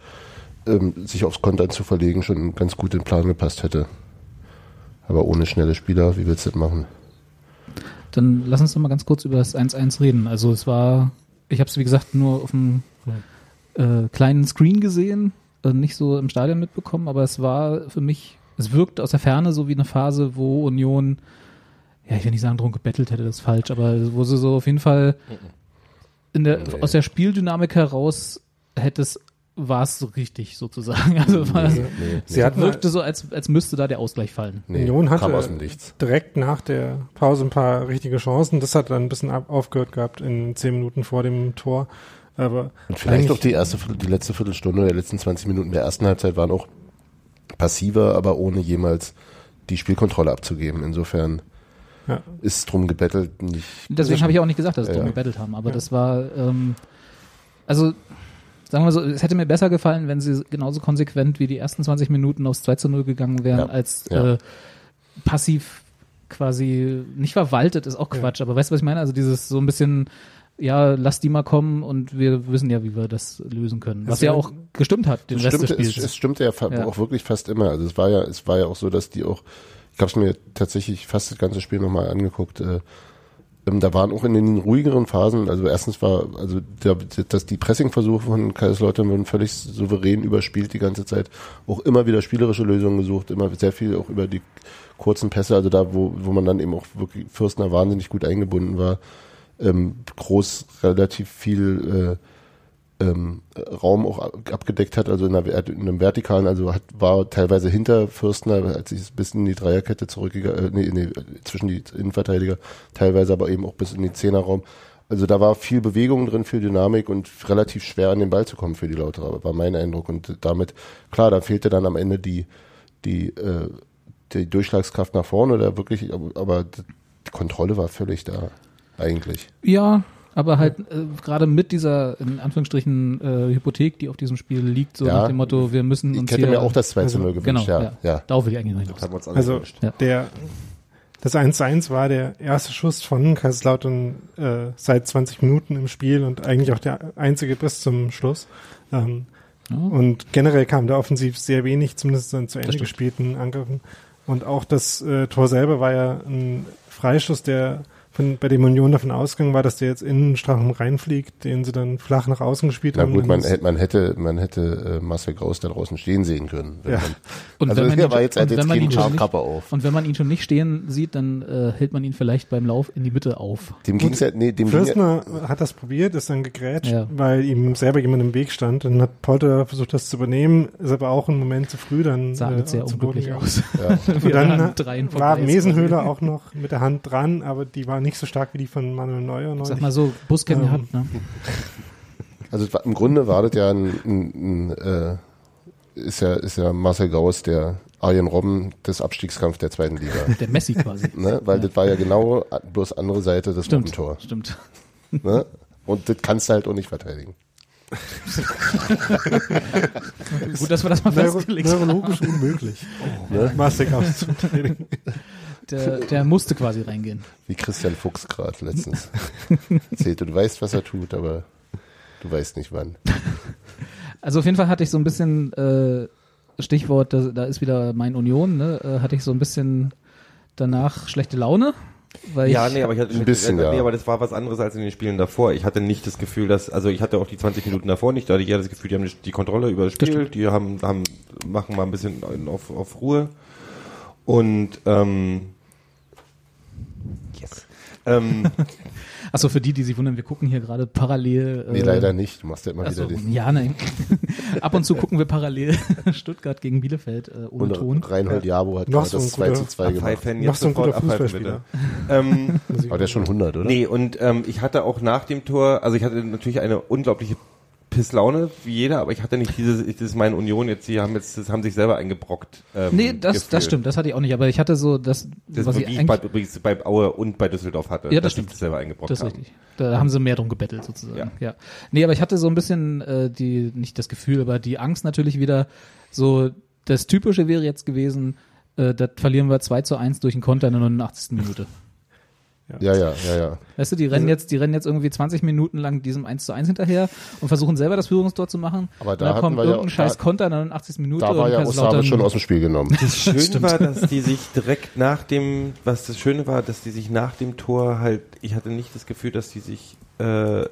Speaker 3: ähm, sich aufs Kontern zu verlegen, schon ganz gut in den Plan gepasst hätte. Aber ohne schnelle Spieler, wie willst du das machen?
Speaker 1: Dann lass uns noch mal ganz kurz über das 1-1 reden. Also es war, ich habe es wie gesagt nur auf dem äh, kleinen Screen gesehen, äh, nicht so im Stadion mitbekommen, aber es war für mich, es wirkt aus der Ferne so wie eine Phase, wo Union, ja ich will nicht sagen drum gebettelt hätte, das ist falsch, aber wo sie so auf jeden Fall in der,
Speaker 3: Nee.
Speaker 1: aus der Spieldynamik heraus hätte es war es so richtig sozusagen. *laughs* Also war,
Speaker 3: Nee,
Speaker 4: Sie hatten
Speaker 1: wirkte so, als, als müsste da der Ausgleich fallen.
Speaker 3: nee,
Speaker 4: Union hatte
Speaker 3: kam aus dem Nichts.
Speaker 4: direkt nach der Pause ein paar richtige Chancen. Das hat dann ein bisschen ab- aufgehört gehabt in zehn Minuten vor dem Tor. Aber
Speaker 3: Und vielleicht auch die erste, die letzte Viertelstunde der letzten 20 Minuten der ersten Halbzeit waren auch passiver, aber ohne jemals die Spielkontrolle abzugeben. Insofern
Speaker 4: Ja.
Speaker 3: ist drum gebettelt nicht.
Speaker 1: Deswegen habe ich auch nicht gesagt, dass sie
Speaker 3: Ja,
Speaker 1: drum gebettelt haben, aber
Speaker 4: Ja.
Speaker 1: das war, ähm, also sagen wir so, es hätte mir besser gefallen, wenn sie genauso konsequent wie die ersten 20 Minuten aufs 2 zu 0 gegangen wären,
Speaker 3: Ja.
Speaker 1: als
Speaker 3: Ja.
Speaker 1: Äh, passiv quasi nicht verwaltet, ist auch
Speaker 4: Ja.
Speaker 1: Quatsch, aber weißt du, was ich meine? Also dieses so ein bisschen, ja, lass die mal kommen und wir wissen ja, wie wir das lösen können. Was ja auch gestimmt hat, den
Speaker 3: Es
Speaker 1: Rest des
Speaker 3: stimmte, es,
Speaker 1: Spiels.
Speaker 3: es stimmte ja,
Speaker 1: Ja.
Speaker 3: auch wirklich fast immer. Also es war ja, es war ja auch so, dass die auch, ich habe es mir tatsächlich fast das ganze Spiel nochmal angeguckt, äh, ähm, da waren auch in den ruhigeren Phasen, also erstens war, also der, dass die Pressingversuche von Kaiserslautern wurden völlig souverän überspielt die ganze Zeit, auch immer wieder spielerische Lösungen gesucht, immer sehr viel auch über die kurzen Pässe, also da, wo, wo man dann eben auch wirklich Fürstner wahnsinnig gut eingebunden war, ähm, groß relativ viel äh, ähm, Raum auch abgedeckt hat, also in, einer, in einem vertikalen, also hat, war teilweise hinter Fürstner, als ich bis in die Dreierkette zurückgegangen, äh, nee, nee, zwischen die Innenverteidiger, teilweise aber eben auch bis in den Zehnerraum. Also da war viel Bewegung drin, viel Dynamik und relativ schwer an den Ball zu kommen für die Lauterer, war mein Eindruck. Und damit, klar, da fehlte dann am Ende die, die, äh, die Durchschlagskraft nach vorne, oder wirklich, aber die Kontrolle war völlig da, eigentlich.
Speaker 1: Ja, aber halt äh, gerade mit dieser, in Anführungsstrichen, äh, Hypothek, die auf diesem Spiel liegt, so
Speaker 3: Ja.
Speaker 1: nach dem Motto, wir müssen
Speaker 3: Ich
Speaker 1: uns
Speaker 3: hätte
Speaker 1: hier...
Speaker 3: mir auch das 2 zu
Speaker 4: also,
Speaker 3: 0 gewünscht,
Speaker 1: genau,
Speaker 3: ja.
Speaker 1: ja.
Speaker 3: ja.
Speaker 1: Darauf will ich eigentlich noch hinaus.
Speaker 2: Das haben wir uns alle
Speaker 4: Also
Speaker 2: gewünscht.
Speaker 1: Ja.
Speaker 4: der das 1-1 war der erste Schuss von Kaiserslautern äh, seit 20 Minuten im Spiel und eigentlich auch der einzige bis zum Schluss. Ähm,
Speaker 1: Ja.
Speaker 4: Und generell kam da offensiv sehr wenig, zumindest dann zu Ende gespielten Angriffen. Und auch das äh, Tor selber war ja ein Freischuss, der von, bei dem Union davon ausgegangen war, dass der jetzt in den Strafraum reinfliegt, den sie dann flach nach außen gespielt
Speaker 3: Na
Speaker 4: haben.
Speaker 3: gut, man, man hätte, man hätte äh, Marcel Graus da draußen stehen sehen können. wenn
Speaker 4: Ja.
Speaker 3: Man,
Speaker 1: Und
Speaker 3: also
Speaker 1: wenn man
Speaker 3: der
Speaker 1: ihn
Speaker 3: war
Speaker 1: schon-
Speaker 3: jetzt, jetzt keinen
Speaker 1: nicht-
Speaker 3: Scharfkappe auf.
Speaker 1: Und wenn man ihn schon nicht stehen sieht, dann äh, hält man ihn vielleicht beim Lauf in die Mitte auf.
Speaker 3: Dem ging's ja, nee, dem ging ja,
Speaker 4: Fürstner hat das probiert, ist dann gegrätscht,
Speaker 1: Ja.
Speaker 4: weil ihm selber jemand im Weg stand. Dann hat Polter versucht, das zu übernehmen, ist aber auch einen Moment zu früh dann
Speaker 1: Sah
Speaker 4: äh,
Speaker 1: jetzt sehr unglücklich aus.
Speaker 3: ja.
Speaker 4: Und *laughs* dann war. Mesenhöhler auch noch mit der Hand dran, aber die war nicht so stark wie die von Manuel Neuer.
Speaker 1: Sag
Speaker 4: neulich.
Speaker 1: mal so, Buscam
Speaker 4: Ähm,
Speaker 1: gehabt, ne? *laughs*
Speaker 3: Also im Grunde war das ja ein, ein, ein äh, ist ja, ist ja Marcel Graus der Arjen Robben des Abstiegskampfs der zweiten Liga. *laughs*
Speaker 1: Der Messi quasi.
Speaker 3: ne? Weil das war ja genau bloß andere Seite des
Speaker 1: Stimmt,
Speaker 3: Robbentor.
Speaker 1: stimmt. *laughs*
Speaker 3: Ne? Und das kannst du halt auch nicht verteidigen.
Speaker 1: Gut, dass wir das mal
Speaker 4: Neuro
Speaker 1: festgelegt haben.
Speaker 4: neurologisch unmöglich. Ne? Mastik auszutreten.
Speaker 1: Der, der musste quasi reingehen.
Speaker 3: Wie Christian Fuchs gerade letztens erzählte. Du weißt, was er tut, aber du weißt nicht wann.
Speaker 1: Also auf jeden Fall hatte ich so ein bisschen äh, Stichwort, da, da ist wieder mein Union, ne? Äh, hatte ich so ein bisschen danach schlechte Laune. Weil
Speaker 2: Ja,
Speaker 1: ich,
Speaker 2: nee, aber ich hatte
Speaker 3: Ein bisschen,
Speaker 2: nee,
Speaker 3: ja.
Speaker 2: aber das war was anderes als in den Spielen davor. Ich hatte nicht das Gefühl, dass, also ich hatte auch die 20 Minuten davor nicht, da hatte ich eher das Gefühl, die haben die- die Kontrolle über das Spiel, die haben, haben, machen mal ein bisschen auf, auf Ruhe. Und ähm. Ähm, *laughs*
Speaker 1: Achso, für die, die sich wundern, wir gucken hier gerade parallel.
Speaker 3: Nee,
Speaker 1: äh,
Speaker 3: leider nicht. Du machst ja immer
Speaker 1: Achso,
Speaker 3: wieder den.
Speaker 1: ja, nein. *laughs* Ab und zu gucken wir parallel *laughs* Stuttgart gegen Bielefeld äh, ohne
Speaker 3: Und
Speaker 1: Ton.
Speaker 3: Reinhold Jabo hat
Speaker 4: Noch
Speaker 3: gerade
Speaker 4: so
Speaker 3: das 2
Speaker 4: guter
Speaker 3: zu 2 gemacht.
Speaker 2: Pfeifen
Speaker 4: Noch
Speaker 2: jetzt
Speaker 4: so ein guter Fußballspieler.
Speaker 2: bitte. ähm,
Speaker 3: Aber der ist schon 100, oder?
Speaker 2: Nee, und ähm, ich hatte auch nach dem Tor, also ich hatte natürlich eine unglaubliche Pisslaune, wie jeder, aber ich hatte nicht dieses, dieses meine Union jetzt, die haben jetzt, das haben sich selber eingebrockt. Ähm,
Speaker 1: Nee, das,
Speaker 2: Gefühl.
Speaker 1: das stimmt, das hatte ich auch nicht, aber ich hatte so das,
Speaker 2: Das
Speaker 1: was
Speaker 2: ist
Speaker 1: ich
Speaker 2: ich
Speaker 1: eigentlich,
Speaker 2: bei, übrigens bei Aue und bei Düsseldorf hatte,
Speaker 1: Ja, das
Speaker 2: dass
Speaker 1: stimmt.
Speaker 2: selber eingebrockt
Speaker 1: das ist
Speaker 2: haben.
Speaker 1: richtig. Da haben sie mehr drum gebettelt sozusagen. Ja.
Speaker 2: Ja.
Speaker 1: Nee, aber ich hatte so ein bisschen äh, die, nicht das Gefühl, aber die Angst natürlich wieder, so das Typische wäre jetzt gewesen, äh, das verlieren wir 2 zu 1 durch einen Konter in der 89. Minute.
Speaker 3: Ja, ja, ja, ja.
Speaker 1: Weißt du, die rennen jetzt, die rennen jetzt irgendwie 20 Minuten lang diesem 1 zu 1 hinterher und versuchen selber das Führungstor zu machen.
Speaker 3: Aber da
Speaker 1: und dann
Speaker 3: hatten
Speaker 1: kommt
Speaker 3: wir ja-
Speaker 1: irgendein scheiß Konter in der 89. Minute
Speaker 3: Da war
Speaker 1: und
Speaker 3: ja Osave schon aus dem Spiel genommen. *laughs*
Speaker 2: Schön war, dass die sich direkt nach dem, was das Schöne war, dass die sich nach dem Tor halt, ich hatte nicht das Gefühl, dass die sich äh,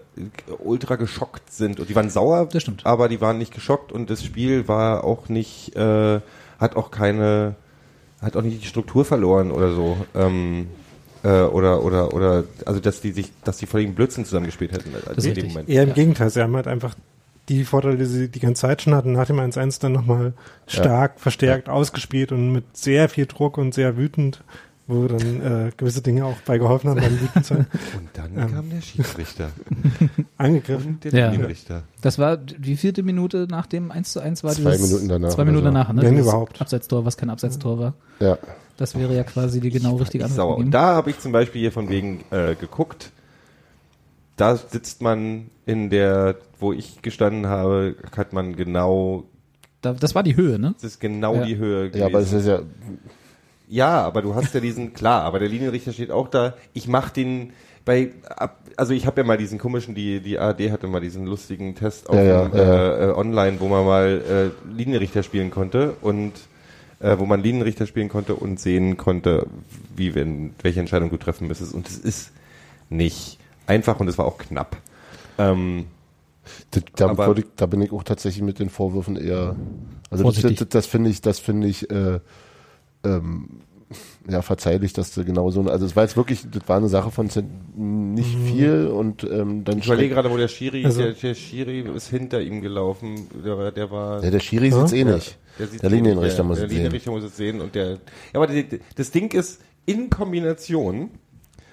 Speaker 2: ultra geschockt sind. Und die waren sauer,
Speaker 1: Das stimmt.
Speaker 2: aber die waren nicht geschockt und das Spiel war auch nicht, äh, hat auch keine, hat auch nicht die Struktur verloren oder so. Ähm, äh, oder, oder, oder, also dass die sich, dass die völligen Blödsinn zusammengespielt hätten.
Speaker 1: ist
Speaker 2: in dem
Speaker 1: richtig.
Speaker 2: Moment.
Speaker 4: Eher im
Speaker 1: Ja.
Speaker 4: Gegenteil, sie haben halt einfach die Vorteile, die sie die ganze Zeit schon hatten, nach dem 1-1 dann nochmal stark verstärkt ausgespielt und mit sehr viel Druck und sehr wütend, wo dann äh, gewisse Dinge auch bei geholfen haben beim Wütendsein,
Speaker 2: Und dann
Speaker 4: Ähm.
Speaker 2: kam der Schiedsrichter *laughs*
Speaker 4: angegriffen.
Speaker 2: und der
Speaker 1: Ja. Das war die vierte Minute nach dem 1 zu 1 war
Speaker 3: Zwei
Speaker 1: dieses,
Speaker 3: Minuten danach
Speaker 1: Zwei Minuten danach, ne?
Speaker 4: Wenn überhaupt.
Speaker 1: Abseitstor, was kein Abseitstor war.
Speaker 3: Ja.
Speaker 1: Das wäre ja quasi die genau richtige
Speaker 2: ich
Speaker 1: Antwort
Speaker 2: sauer.
Speaker 1: gewesen.
Speaker 2: Und da habe ich zum Beispiel hier von wegen äh, geguckt. Da sitzt man in der, wo ich gestanden habe, hat man genau,
Speaker 1: Da, das war die Höhe, ne?
Speaker 2: das ist genau
Speaker 1: Ja.
Speaker 2: die Höhe gewesen.
Speaker 3: Ja, aber es ist ja,
Speaker 2: Ja, aber du hast ja diesen, *laughs* klar, aber der Linienrichter steht auch da. Ich mach den bei, ab, also ich habe ja mal diesen komischen, die die ARD hatte mal diesen lustigen Test auf
Speaker 3: Ja, ja,
Speaker 2: dem,
Speaker 3: ja.
Speaker 2: Äh, äh, online, wo man mal äh, Linienrichter spielen konnte und äh, wo man Linienrichter spielen konnte und sehen konnte, wie wenn welche Entscheidung du treffen müsstest. Und es ist nicht einfach und es war auch knapp. Ähm,
Speaker 3: Da, da,
Speaker 2: Aber-
Speaker 3: ich, da bin ich auch tatsächlich mit den Vorwürfen eher. Also das,
Speaker 1: Vorsichtig.
Speaker 3: das, das finde ich, das finde ich äh, ähm, ja verzeihlich, dass du genau so. Also es war jetzt wirklich, das war eine Sache von nicht viel und ähm, dann
Speaker 2: ich überlege gerade, wo der Schiri,
Speaker 4: Also-
Speaker 2: der, der Schiri ist hinter ihm gelaufen. Der, war- der war.
Speaker 3: ja, der Schiri sieht's eh nicht.
Speaker 2: Der, sieht
Speaker 3: Der Linienrichter
Speaker 2: der,
Speaker 3: muss
Speaker 2: der
Speaker 3: es sehen.
Speaker 2: Linienrichter muss es sehen und der. Ja, aber das Ding ist in Kombination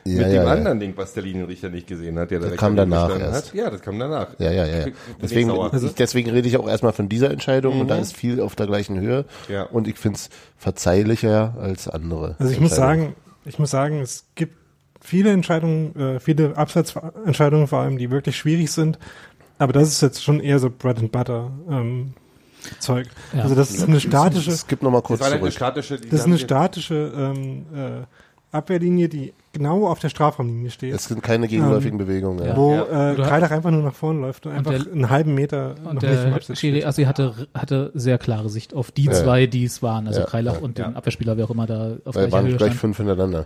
Speaker 3: Ja,
Speaker 2: mit
Speaker 3: ja,
Speaker 2: dem
Speaker 3: ja.
Speaker 2: anderen Ding, was der Linienrichter nicht gesehen hat, der
Speaker 3: Das kam danach erst.
Speaker 2: Hat. Ja, das kam danach.
Speaker 3: Ja, ja, ja. Deswegen, ich, deswegen rede ich auch erstmal von dieser Entscheidung und da ist viel auf der gleichen Höhe.
Speaker 2: Ja.
Speaker 3: Und ich finde es verzeihlicher als andere.
Speaker 4: Also ich muss sagen, ich muss sagen, es gibt viele Entscheidungen, äh, viele Absatzentscheidungen vor allem, die wirklich schwierig sind. Aber das ist jetzt schon eher so Bread and Butter ähm, Zeug.
Speaker 1: Ja.
Speaker 4: Also das ist eine statische,
Speaker 3: Es gibt noch mal
Speaker 2: Das
Speaker 3: kurz
Speaker 2: war eine
Speaker 3: zurück.
Speaker 2: statische.
Speaker 4: das ist eine statische ähm, äh, Abwehrlinie, die genau auf der Strafraumlinie steht.
Speaker 3: Es sind keine gegenläufigen Bewegungen. Ja.
Speaker 4: Wo
Speaker 2: Ja.
Speaker 4: äh, Kreidach einfach nur nach vorne läuft und, einfach
Speaker 1: der-
Speaker 4: einen halben Meter noch
Speaker 1: Und
Speaker 4: nicht im
Speaker 1: der
Speaker 4: Absatz
Speaker 1: Schiri
Speaker 4: steht.
Speaker 1: Assi hatte, hatte sehr klare Sicht auf die
Speaker 3: Ja.
Speaker 1: zwei, die es waren, also
Speaker 3: Ja.
Speaker 1: Kreilach und
Speaker 2: Ja.
Speaker 1: den Abwehrspieler, wer auch immer da auf gleicher
Speaker 3: waren
Speaker 1: Höhe
Speaker 3: gleich
Speaker 1: stand.
Speaker 3: fünf hintereinander,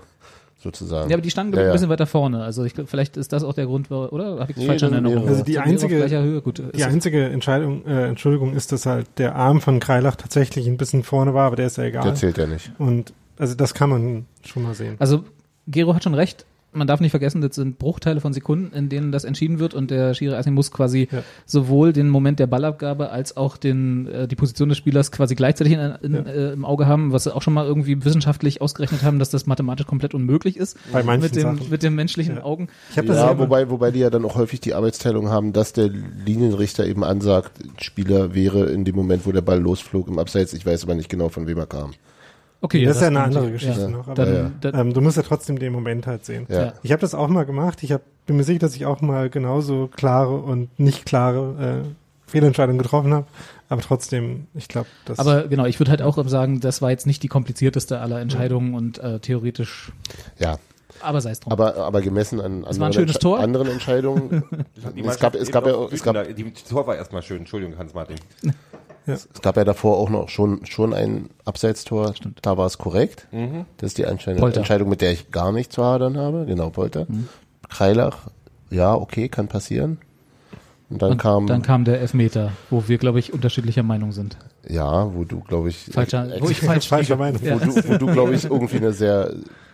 Speaker 3: sozusagen.
Speaker 1: Ja, aber die standen
Speaker 3: Ja,
Speaker 1: ein
Speaker 3: ja.
Speaker 1: bisschen weiter vorne. Also ich, vielleicht ist das auch der Grund, oder? Habe ich
Speaker 3: Nee,
Speaker 1: falsch in Erinnerung?
Speaker 4: Also die einzige-?
Speaker 1: Gut,
Speaker 4: Die einzige Entscheidung, äh, Entschuldigung ist, dass halt der Arm von Kreilach tatsächlich ein bisschen vorne war, aber der ist ja egal.
Speaker 3: Der zählt ja nicht.
Speaker 4: Und also das kann man schon mal sehen.
Speaker 1: Also Gero hat schon recht. Man darf nicht vergessen, das sind Bruchteile von Sekunden, in denen das entschieden wird und der Schiri Assi muss quasi
Speaker 4: Ja.
Speaker 1: sowohl den Moment der Ballabgabe als auch den, äh, die Position des Spielers quasi gleichzeitig in, in,
Speaker 4: Ja.
Speaker 1: äh, im Auge haben, was sie auch schon mal irgendwie wissenschaftlich ausgerechnet haben, dass das mathematisch komplett unmöglich ist.
Speaker 4: Bei manchen
Speaker 1: mit, dem,
Speaker 4: Sachen.
Speaker 1: mit den menschlichen
Speaker 4: Ja.
Speaker 1: Augen.
Speaker 4: Ich habe das
Speaker 3: Ja, wobei, wobei die ja dann auch häufig die Arbeitsteilung haben, dass der Linienrichter eben ansagt, Spieler wäre in dem Moment, wo der Ball losflog im Abseits. Ich weiß aber nicht genau, von wem er kam.
Speaker 1: Okay,
Speaker 4: das ist ja eine andere Geschichte
Speaker 1: ja.
Speaker 4: noch. Aber
Speaker 1: Dann,
Speaker 3: Ja, ja.
Speaker 1: dann,
Speaker 4: ähm, du musst ja trotzdem den Moment halt sehen.
Speaker 3: Ja.
Speaker 1: Ja.
Speaker 4: Ich habe das auch mal gemacht. Ich hab, bin mir sicher, dass ich auch mal genauso klare und nicht klare äh, Fehlentscheidungen getroffen habe. Aber trotzdem, ich glaube, das.
Speaker 1: aber genau, ich würde halt auch sagen, das war jetzt nicht die komplizierteste aller Entscheidungen und äh, theoretisch,
Speaker 3: Ja,
Speaker 1: aber sei es drum.
Speaker 3: aber, aber gemessen an
Speaker 1: Es war ein
Speaker 3: anderen,
Speaker 1: schönes
Speaker 3: Entsche-
Speaker 1: Tor.
Speaker 3: anderen Entscheidungen. *laughs* Es gab, es gab ja, es gab,
Speaker 2: die die Tor war erstmal schön. Entschuldigung, Hans-Martin.
Speaker 3: Es gab ja davor auch noch schon, schon ein Abseitstor. Da war es korrekt. Das ist die Entscheidung,
Speaker 1: Polter.
Speaker 3: Entscheidung, mit der ich gar nicht zu hadern habe. Genau, Polter. Kreilach, ja, okay, kann passieren. Und dann
Speaker 1: und
Speaker 3: kam,
Speaker 1: dann kam der Elfmeter, wo wir, glaube ich, unterschiedlicher Meinung sind.
Speaker 3: ja, wo du, glaube ich,
Speaker 1: Falscher, wo ich falsch
Speaker 4: falscher. Meinung.
Speaker 1: Ja.
Speaker 3: wo du, wo du glaube ich, irgendwie eine sehr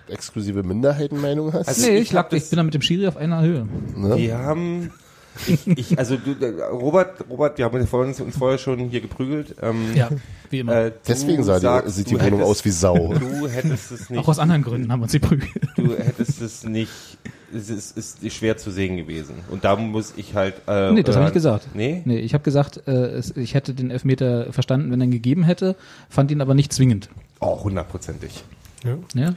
Speaker 3: exklusive Minderheitenmeinung hast.
Speaker 2: Also
Speaker 1: Nee,
Speaker 2: ich
Speaker 1: ich,
Speaker 2: das-
Speaker 1: ich bin da mit dem Schiri auf einer Höhe.
Speaker 3: ne?
Speaker 2: Die haben. Ich, ich, also du, äh, Robert, Robert, wir haben uns vorhin- uns vorher schon hier geprügelt. Ähm,
Speaker 1: Ja, wie immer.
Speaker 2: äh,
Speaker 3: Deswegen sah die,
Speaker 2: sagst,
Speaker 3: sieht die Wohnung
Speaker 2: hättest-
Speaker 3: aus wie Sau. *laughs*
Speaker 2: Du hättest es nicht.
Speaker 1: auch aus anderen Gründen haben wir uns die Prügel.
Speaker 2: du hättest es nicht. Es ist, ist schwer zu sehen gewesen. Und da muss ich halt. Äh,
Speaker 1: Nee, das
Speaker 2: äh,
Speaker 1: habe ich gesagt.
Speaker 2: Nee?
Speaker 1: Nee, ich habe gesagt, äh, es, ich hätte den Elfmeter verstanden, wenn er ihn gegeben hätte, fand ihn aber nicht zwingend.
Speaker 2: Oh, hundertprozentig.
Speaker 4: ja.
Speaker 1: Ja?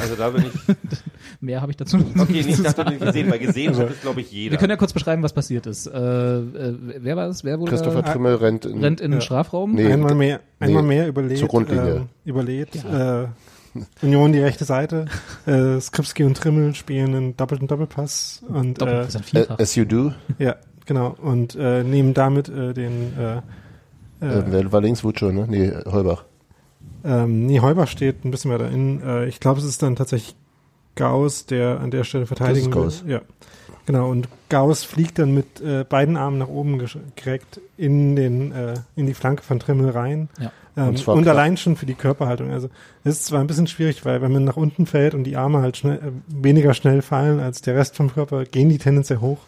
Speaker 2: Also da bin ich. *laughs*
Speaker 1: Mehr habe ich dazu nicht
Speaker 2: Okay,
Speaker 1: zu
Speaker 2: nicht das
Speaker 1: sagen.
Speaker 2: nicht gesehen, weil gesehen hat es, glaube ich, jeder.
Speaker 1: Wir können ja kurz beschreiben, was passiert ist. Äh, äh, wer war das? Wer wurde
Speaker 3: Christopher
Speaker 1: da?
Speaker 3: Trimmel rennt in,
Speaker 1: rennt in den
Speaker 4: Ja.
Speaker 1: Strafraum?
Speaker 3: Nee,
Speaker 4: einmal mehr, einmal
Speaker 3: nee,
Speaker 4: mehr überlegt,
Speaker 3: zur Grundlinie.
Speaker 4: ähm, überlegt äh, Union die rechte Seite, äh, Skripski und Trimmel spielen einen doppelten Doppelpass und
Speaker 1: Doppel,
Speaker 4: äh,
Speaker 1: das ist ein
Speaker 3: äh,
Speaker 1: Vierfach.
Speaker 3: As You Do.
Speaker 4: ja, genau und äh, nehmen damit äh, den äh,
Speaker 3: Äh,
Speaker 4: äh,
Speaker 3: wer war links Wutscho, ne? Nee, Heubach.
Speaker 4: Ähm, nee, Heubach steht ein bisschen weiter innen. Äh, ich glaube, es ist dann tatsächlich Gauss, der an der Stelle verteidigen
Speaker 3: Das ist
Speaker 4: will. Ja. Genau, und Gauss fliegt dann mit äh, beiden Armen nach oben gereckt in den äh, in die Flanke von Trimmel rein.
Speaker 1: Ja.
Speaker 4: Ähm,
Speaker 3: Und
Speaker 4: und allein schon für die Körperhaltung. Also es ist zwar ein bisschen schwierig, weil wenn man nach unten fällt und die Arme halt schnell, äh, weniger schnell fallen als der Rest vom Körper, gehen die tendenziell hoch.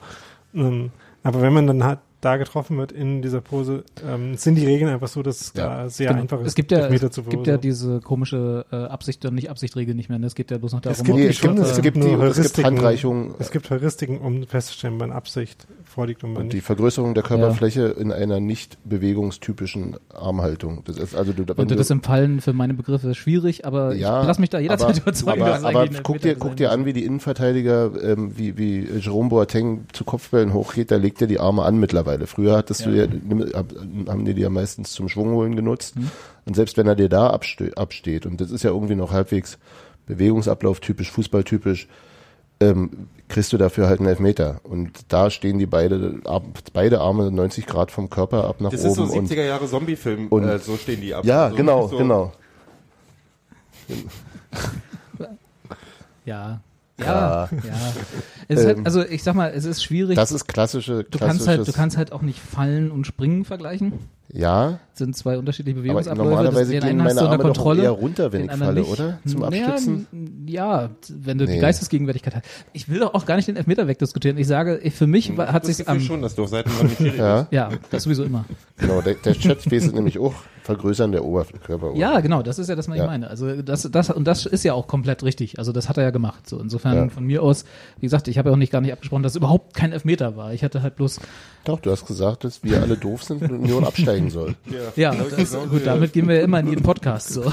Speaker 4: Ähm, aber wenn man dann halt da getroffen wird in dieser Pose, ähm, sind die Regeln einfach so, dass es
Speaker 3: Ja.
Speaker 4: da sehr
Speaker 1: Genau.
Speaker 4: einfach ist,
Speaker 1: es gibt ja, es gibt ja diese komische äh, Absicht und nicht Absichtregel nicht mehr. Ne? Es geht ja bloß noch darum,
Speaker 4: gibt
Speaker 1: ob
Speaker 4: die
Speaker 1: die
Speaker 3: es, gibt,
Speaker 4: schon,
Speaker 1: Körper-
Speaker 3: es gibt die
Speaker 4: nur
Speaker 3: es gibt
Speaker 4: Heuristiken.
Speaker 3: Handreichungen
Speaker 4: Es gibt Heuristiken, um festzustellen, wann Absicht vorliegt und wann
Speaker 3: und die. Vergrößerung der Körperfläche in einer nicht bewegungstypischen Armhaltung. Das ist also du, wenn
Speaker 1: Und
Speaker 3: du,
Speaker 1: das im Fallen für meine Begriffe schwierig, aber
Speaker 3: ja,
Speaker 1: ich lass mich da jederzeit
Speaker 3: aber,
Speaker 1: überzeugen.
Speaker 3: Aber,
Speaker 1: es
Speaker 3: aber guck, dir, guck dir an, wie die Innenverteidiger, ähm, wie, wie Jerome Boateng zu Kopfbällen hochgeht, da legt er die Arme an mittlerweile. Früher hattest du ja, nimm- hab- haben die die ja meistens zum Schwungholen genutzt.
Speaker 1: Mhm.
Speaker 3: Und selbst wenn er dir da abste absteht, und das ist ja irgendwie noch halbwegs Bewegungsablauf typisch, Fußballtypisch, ähm, kriegst du dafür halt einen Elfmeter. Und da stehen die beide, Ar- beide Arme 90 Grad vom Körper ab nach
Speaker 2: Das ist so
Speaker 3: oben. und
Speaker 2: 70er Jahre Zombie-Film.
Speaker 3: und-
Speaker 2: Äh, so stehen die ab.
Speaker 3: ja,
Speaker 2: so,
Speaker 3: genau,
Speaker 2: so.
Speaker 3: genau. *laughs*
Speaker 1: Ja. Ja, ja. Es ist
Speaker 3: Ähm,
Speaker 1: halt, also ich sag mal, es ist schwierig.
Speaker 3: Das ist klassische,
Speaker 1: du kannst halt, du kannst halt auch nicht Fallen und Springen vergleichen.
Speaker 3: Ja,
Speaker 1: Das sind zwei unterschiedliche
Speaker 3: aber
Speaker 1: Bewegungsabläufe.
Speaker 3: normalerweise
Speaker 1: den
Speaker 3: gehen meine Arme doch
Speaker 1: Kontrolle.
Speaker 3: eher runter, wenn ich falle,
Speaker 1: nicht.
Speaker 3: oder? Zum
Speaker 1: Naja,
Speaker 3: Abstützen?
Speaker 1: n- ja, wenn du die
Speaker 3: Nee.
Speaker 1: Geistesgegenwärtigkeit hast. Ich will doch auch gar nicht den Elfmeter wegdiskutieren. Ich sage, ich, für mich war- hat
Speaker 2: das
Speaker 1: sich
Speaker 2: Gefühl
Speaker 1: am,
Speaker 2: schon, dass du auf Seiten *laughs*
Speaker 3: Ja,
Speaker 1: ja, das sowieso immer.
Speaker 3: genau. Der, der Chat *laughs* ist nämlich auch Vergrößern der Oberkörper.
Speaker 1: Ja, genau, das ist ja das, was ich
Speaker 3: Ja.
Speaker 1: meine. Also das, das und das ist ja auch komplett richtig. Also das hat er ja gemacht. So insofern
Speaker 3: Ja.
Speaker 1: von mir aus, wie gesagt, ich habe ja auch nicht gar nicht abgesprochen, dass es überhaupt kein Elfmeter war. Ich hatte halt bloß,
Speaker 3: Doch, du hast gesagt, dass wir alle doof sind und Union absteigen soll.
Speaker 1: ja, das, gut, damit gehen wir ja immer in jeden Podcast so.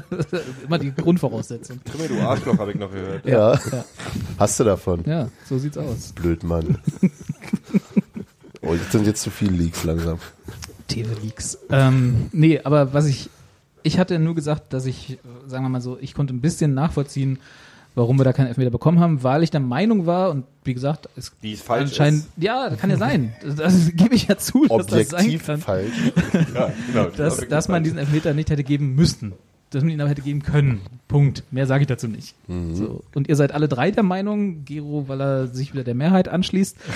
Speaker 1: *laughs* immer die Grundvoraussetzung.
Speaker 2: Krimmel, du Arschloch, habe ich noch gehört.
Speaker 3: Ja.
Speaker 1: Ja.
Speaker 3: Hast du davon?
Speaker 1: Ja, so sieht's aus.
Speaker 3: Blöd, Mann. oh, jetzt sind jetzt zu viele Leaks langsam.
Speaker 1: TV Leaks. Ähm, nee, aber was ich, ich hatte nur gesagt, dass ich, äh, sagen wir mal so, ich konnte ein bisschen nachvollziehen, warum wir da keinen Elfmeter bekommen haben, weil ich der Meinung war und wie gesagt, es
Speaker 2: Die ist falsch
Speaker 1: anscheinend, ja, das kann ja sein. Das, das *laughs* gebe ich ja zu, dass das sein
Speaker 3: Objektiv
Speaker 1: kann.
Speaker 3: falsch. *laughs*
Speaker 2: Ja, genau.
Speaker 1: dass, dass man diesen Elfmeter nicht hätte geben müssen. Dass man ihn aber hätte geben können. Punkt. Mehr sage ich dazu nicht.
Speaker 3: Mhm.
Speaker 1: So. Und ihr seid alle drei der Meinung, Gero, weil er sich wieder der Mehrheit anschließt. *laughs*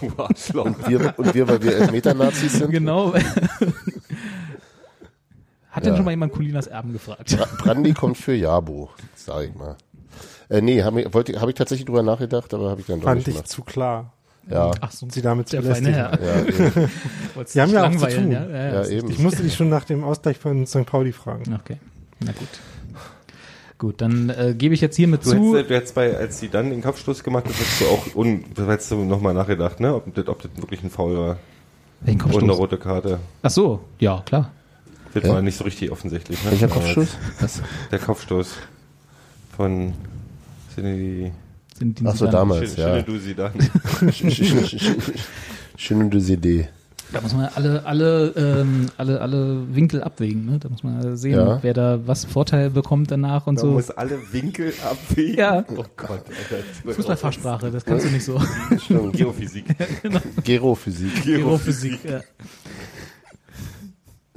Speaker 2: Du Arschloch.
Speaker 3: Und wir, und wir weil wir Elfmeter-Nazis sind.
Speaker 1: genau. Hat denn schon mal jemand Colinas Erben gefragt?
Speaker 3: Bra- Brandi kommt für Jabo, sag ich mal. Äh, nee, habe ich, wollte- hab ich tatsächlich drüber nachgedacht, aber habe ich dann doch
Speaker 4: Fand
Speaker 3: nicht
Speaker 4: ich
Speaker 3: gemacht.
Speaker 4: zu klar,
Speaker 3: Ja,
Speaker 1: Ach so,
Speaker 4: sie damit zu.
Speaker 1: Herr.
Speaker 3: ja, eben. *laughs*
Speaker 4: Sie haben ja auch zu tun.
Speaker 1: Ja, ja,
Speaker 3: ja eben.
Speaker 4: Ich musste dich schon nach dem Ausgleich von St. Pauli fragen.
Speaker 1: Okay, na gut. Gut, dann äh, gebe ich jetzt hiermit
Speaker 2: Du
Speaker 1: zu.
Speaker 2: hättest, du hättest bei, als sie dann den Kopfstoß gemacht hat, hättest du auch, un, da hättest du nochmal nachgedacht, ne, ob das, ob das wirklich ein Foul war.
Speaker 1: Welchen
Speaker 2: Und eine
Speaker 1: Kopfstoß?
Speaker 2: rote Karte.
Speaker 1: Ach so, ja, klar.
Speaker 2: Das
Speaker 3: Ja.
Speaker 2: war nicht so richtig offensichtlich, ne?
Speaker 3: Welcher Kopfschuss? Was?
Speaker 2: Der Kopfstoß von
Speaker 1: die
Speaker 3: Ach so,
Speaker 1: dann-
Speaker 3: damals, ja.
Speaker 2: du sie dann.
Speaker 3: Schöne Idee.
Speaker 1: Da muss man alle, alle, ähm, alle, alle Winkel abwägen. Ne? Da muss man sehen,
Speaker 3: Ja.
Speaker 1: wer da was Vorteil bekommt danach und
Speaker 2: Man
Speaker 1: so.
Speaker 2: muss alle Winkel abwägen.
Speaker 1: Ja.
Speaker 2: Oh Gott, Alter.
Speaker 1: Fußballfachsprache, das kannst du nicht so.
Speaker 3: Stimmt.
Speaker 2: Geophysik. *laughs*
Speaker 3: Gerophysik.
Speaker 1: Geophysik. Ja.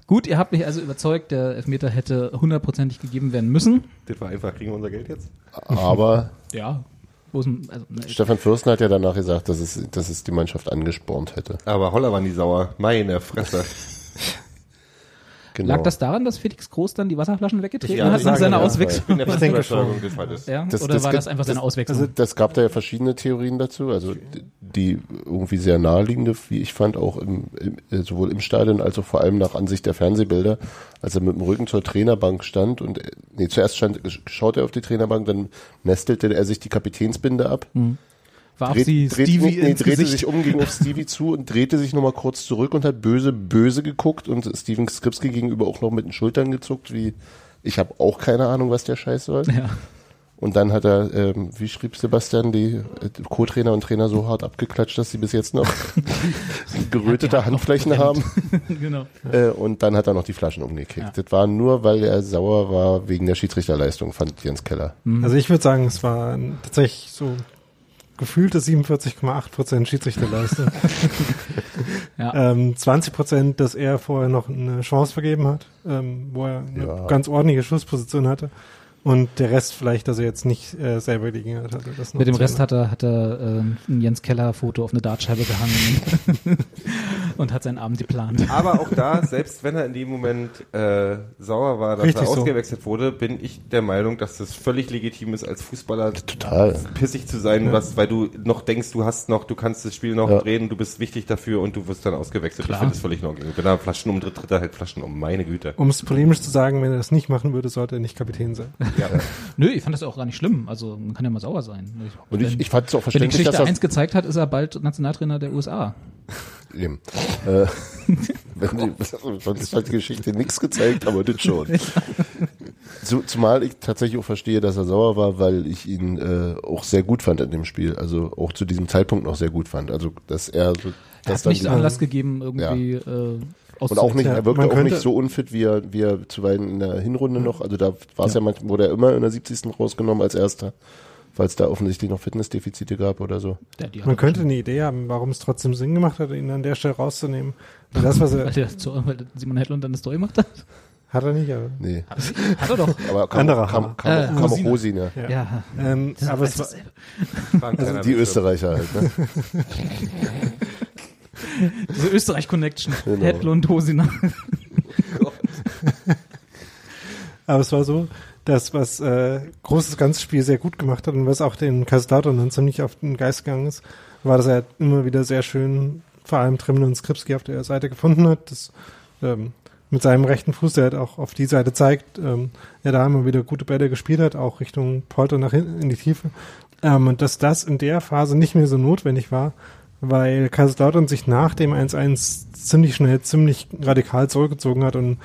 Speaker 1: Gut, ihr habt mich also überzeugt, der Elfmeter hätte hundertprozentig gegeben werden müssen.
Speaker 2: Das war einfach, kriegen wir unser Geld jetzt?
Speaker 3: Aber
Speaker 1: Ja. Wo ist, denn- also, ne,
Speaker 3: Stefan Fürsten hat ja danach gesagt, dass es, dass es die Mannschaft angespornt hätte.
Speaker 2: Aber Holler waren die sauer. Meine Fresse.
Speaker 3: Genau.
Speaker 1: Lag das daran, dass Felix Groß dann die Wasserflaschen weggetreten hat
Speaker 2: sagen
Speaker 1: seiner
Speaker 2: ja.
Speaker 1: Auswechslung?
Speaker 2: Ich *laughs*
Speaker 4: denke schon.
Speaker 1: Ja?
Speaker 3: Das-
Speaker 1: Oder
Speaker 3: das
Speaker 1: war das einfach seine
Speaker 3: das-
Speaker 1: Auswechslung?
Speaker 4: also
Speaker 3: Das gab da ja verschiedene Theorien dazu, also die- irgendwie sehr naheliegende, wie ich fand, auch im, im, äh, sowohl im Stadion als auch vor allem nach Ansicht der Fernsehbilder, als er mit dem Rücken zur Trainerbank stand und äh, nee, zuerst stand, schaut er auf die Trainerbank, dann nestelte er sich die Kapitänsbinde ab,
Speaker 1: Warf
Speaker 3: dreht-
Speaker 1: sie
Speaker 3: dreht-
Speaker 1: Stevie
Speaker 3: nee,
Speaker 1: ins
Speaker 3: drehte
Speaker 1: Gesicht?
Speaker 3: sich um, ging auf Stevie zu und drehte sich nochmal kurz zurück und hat böse, böse geguckt und Steven Skripski gegenüber auch noch mit den Schultern gezuckt, wie ich habe auch keine Ahnung, was der Scheiß soll.
Speaker 1: Ja.
Speaker 3: Und dann hat er, ähm, wie schrieb Sebastian, die äh, Co-Trainer und Trainer so hart abgeklatscht, dass sie bis jetzt noch *laughs* *laughs* gerötete Handflächen haben. *laughs*
Speaker 1: genau.
Speaker 3: Äh, und dann hat er noch die Flaschen umgekickt.
Speaker 1: Ja.
Speaker 3: Das war nur, weil er sauer war wegen der Schiedsrichterleistung, fand Jens Keller.
Speaker 4: Also ich würde sagen, es war tatsächlich so gefühlte 47,8 Prozent Schiedsrichterleistung. *laughs*
Speaker 1: Ja.
Speaker 4: ähm, 20 Prozent, dass er vorher noch eine Chance vergeben hat, ähm, wo er eine
Speaker 3: Ja.
Speaker 4: ganz ordentliche Schussposition hatte. Und der Rest vielleicht, dass er jetzt nicht äh, selber die Gelegenheit hatte. Das noch
Speaker 1: Mit dem Rest hat er, hat er ähm, ein Jens Keller-Foto auf eine Dartscheibe gehangen *laughs* und hat seinen Abend geplant.
Speaker 2: Aber auch da, selbst wenn er in dem Moment äh, sauer war, dass
Speaker 4: Richtig
Speaker 2: er
Speaker 4: so.
Speaker 2: ausgewechselt wurde, bin ich der Meinung, dass das völlig legitim ist, als Fußballer
Speaker 3: Total.
Speaker 2: pissig zu sein, was, weil du noch denkst, du hast noch, du kannst das Spiel noch
Speaker 3: Ja.
Speaker 2: drehen, du bist wichtig dafür und du wirst dann ausgewechselt.
Speaker 1: Klar.
Speaker 2: Ich finde das völlig in Ordnung. Wenn er Flaschen umdreht, tritt er halt Flaschen um. Meine Güte.
Speaker 4: Um es polemisch zu sagen, wenn er das nicht machen würde, sollte er nicht Kapitän sein. *laughs*
Speaker 2: Ja.
Speaker 1: Nö, ich fand das auch gar nicht schlimm. Also man kann ja mal sauer sein.
Speaker 3: Und ich, ich fand es auch
Speaker 1: wenn die
Speaker 3: verständlich, dass
Speaker 1: Geschichte eins gezeigt hat, ist er bald Nationaltrainer der USA. *laughs*
Speaker 3: eben. Äh, *laughs* wenn die, sonst hat die Geschichte nichts gezeigt, aber das schon. *laughs* Zu, zumal ich tatsächlich auch verstehe, dass er sauer war, weil ich ihn äh, auch sehr gut fand in dem Spiel. Also auch zu diesem Zeitpunkt noch sehr gut fand. Also dass er so,
Speaker 1: Er hat nicht Anlass gegeben, irgendwie äh,
Speaker 3: und auch nicht,
Speaker 4: Ja,
Speaker 3: er wirkte auch nicht so unfit, wie er, wie er zuweilen in der Hinrunde noch. Also da war es ja, manchmal, wurde er immer in der 70. rausgenommen als erster, weil es da offensichtlich noch Fitnessdefizite gab oder so.
Speaker 1: Die
Speaker 4: Man könnte eine Idee haben, warum es trotzdem Sinn gemacht hat, ihn an der Stelle rauszunehmen. Und das, was er,
Speaker 1: weil, der, so, weil Simon Hedlund dann das Tor gemacht hat.
Speaker 4: Hat er nicht, aber.
Speaker 3: Nee.
Speaker 1: Hat er doch.
Speaker 3: Aber kam,
Speaker 4: Anderer
Speaker 3: kam, kam,
Speaker 1: Äh,
Speaker 3: kam, auch
Speaker 1: Rosine.
Speaker 4: Ja.
Speaker 1: Ja.
Speaker 4: Ähm, aber es war,
Speaker 2: keiner
Speaker 3: Die. Österreicher halt, ne? *laughs* *laughs*
Speaker 1: Diese Österreich-Connection.
Speaker 3: Genau.
Speaker 1: Hedl und Hosina. *laughs*
Speaker 4: aber es war so, dass was äh, großes ganzes Spiel sehr gut gemacht hat und was auch den Kaiserslautern dann ziemlich auf den Geist gegangen ist, war, dass er immer wieder sehr schön, vor allem Trimmel und Skripski auf der Seite gefunden hat. Das, ähm, mit seinem rechten Fuß, der halt auch auf die Seite zeigt, ähm, er da immer wieder gute Bälle gespielt hat, auch Richtung Polter nach hinten in die Tiefe. Ähm, und dass das in der Phase nicht mehr so notwendig war, weil Kaiserslautern sich nach dem 1-1 ziemlich schnell, ziemlich radikal zurückgezogen hat und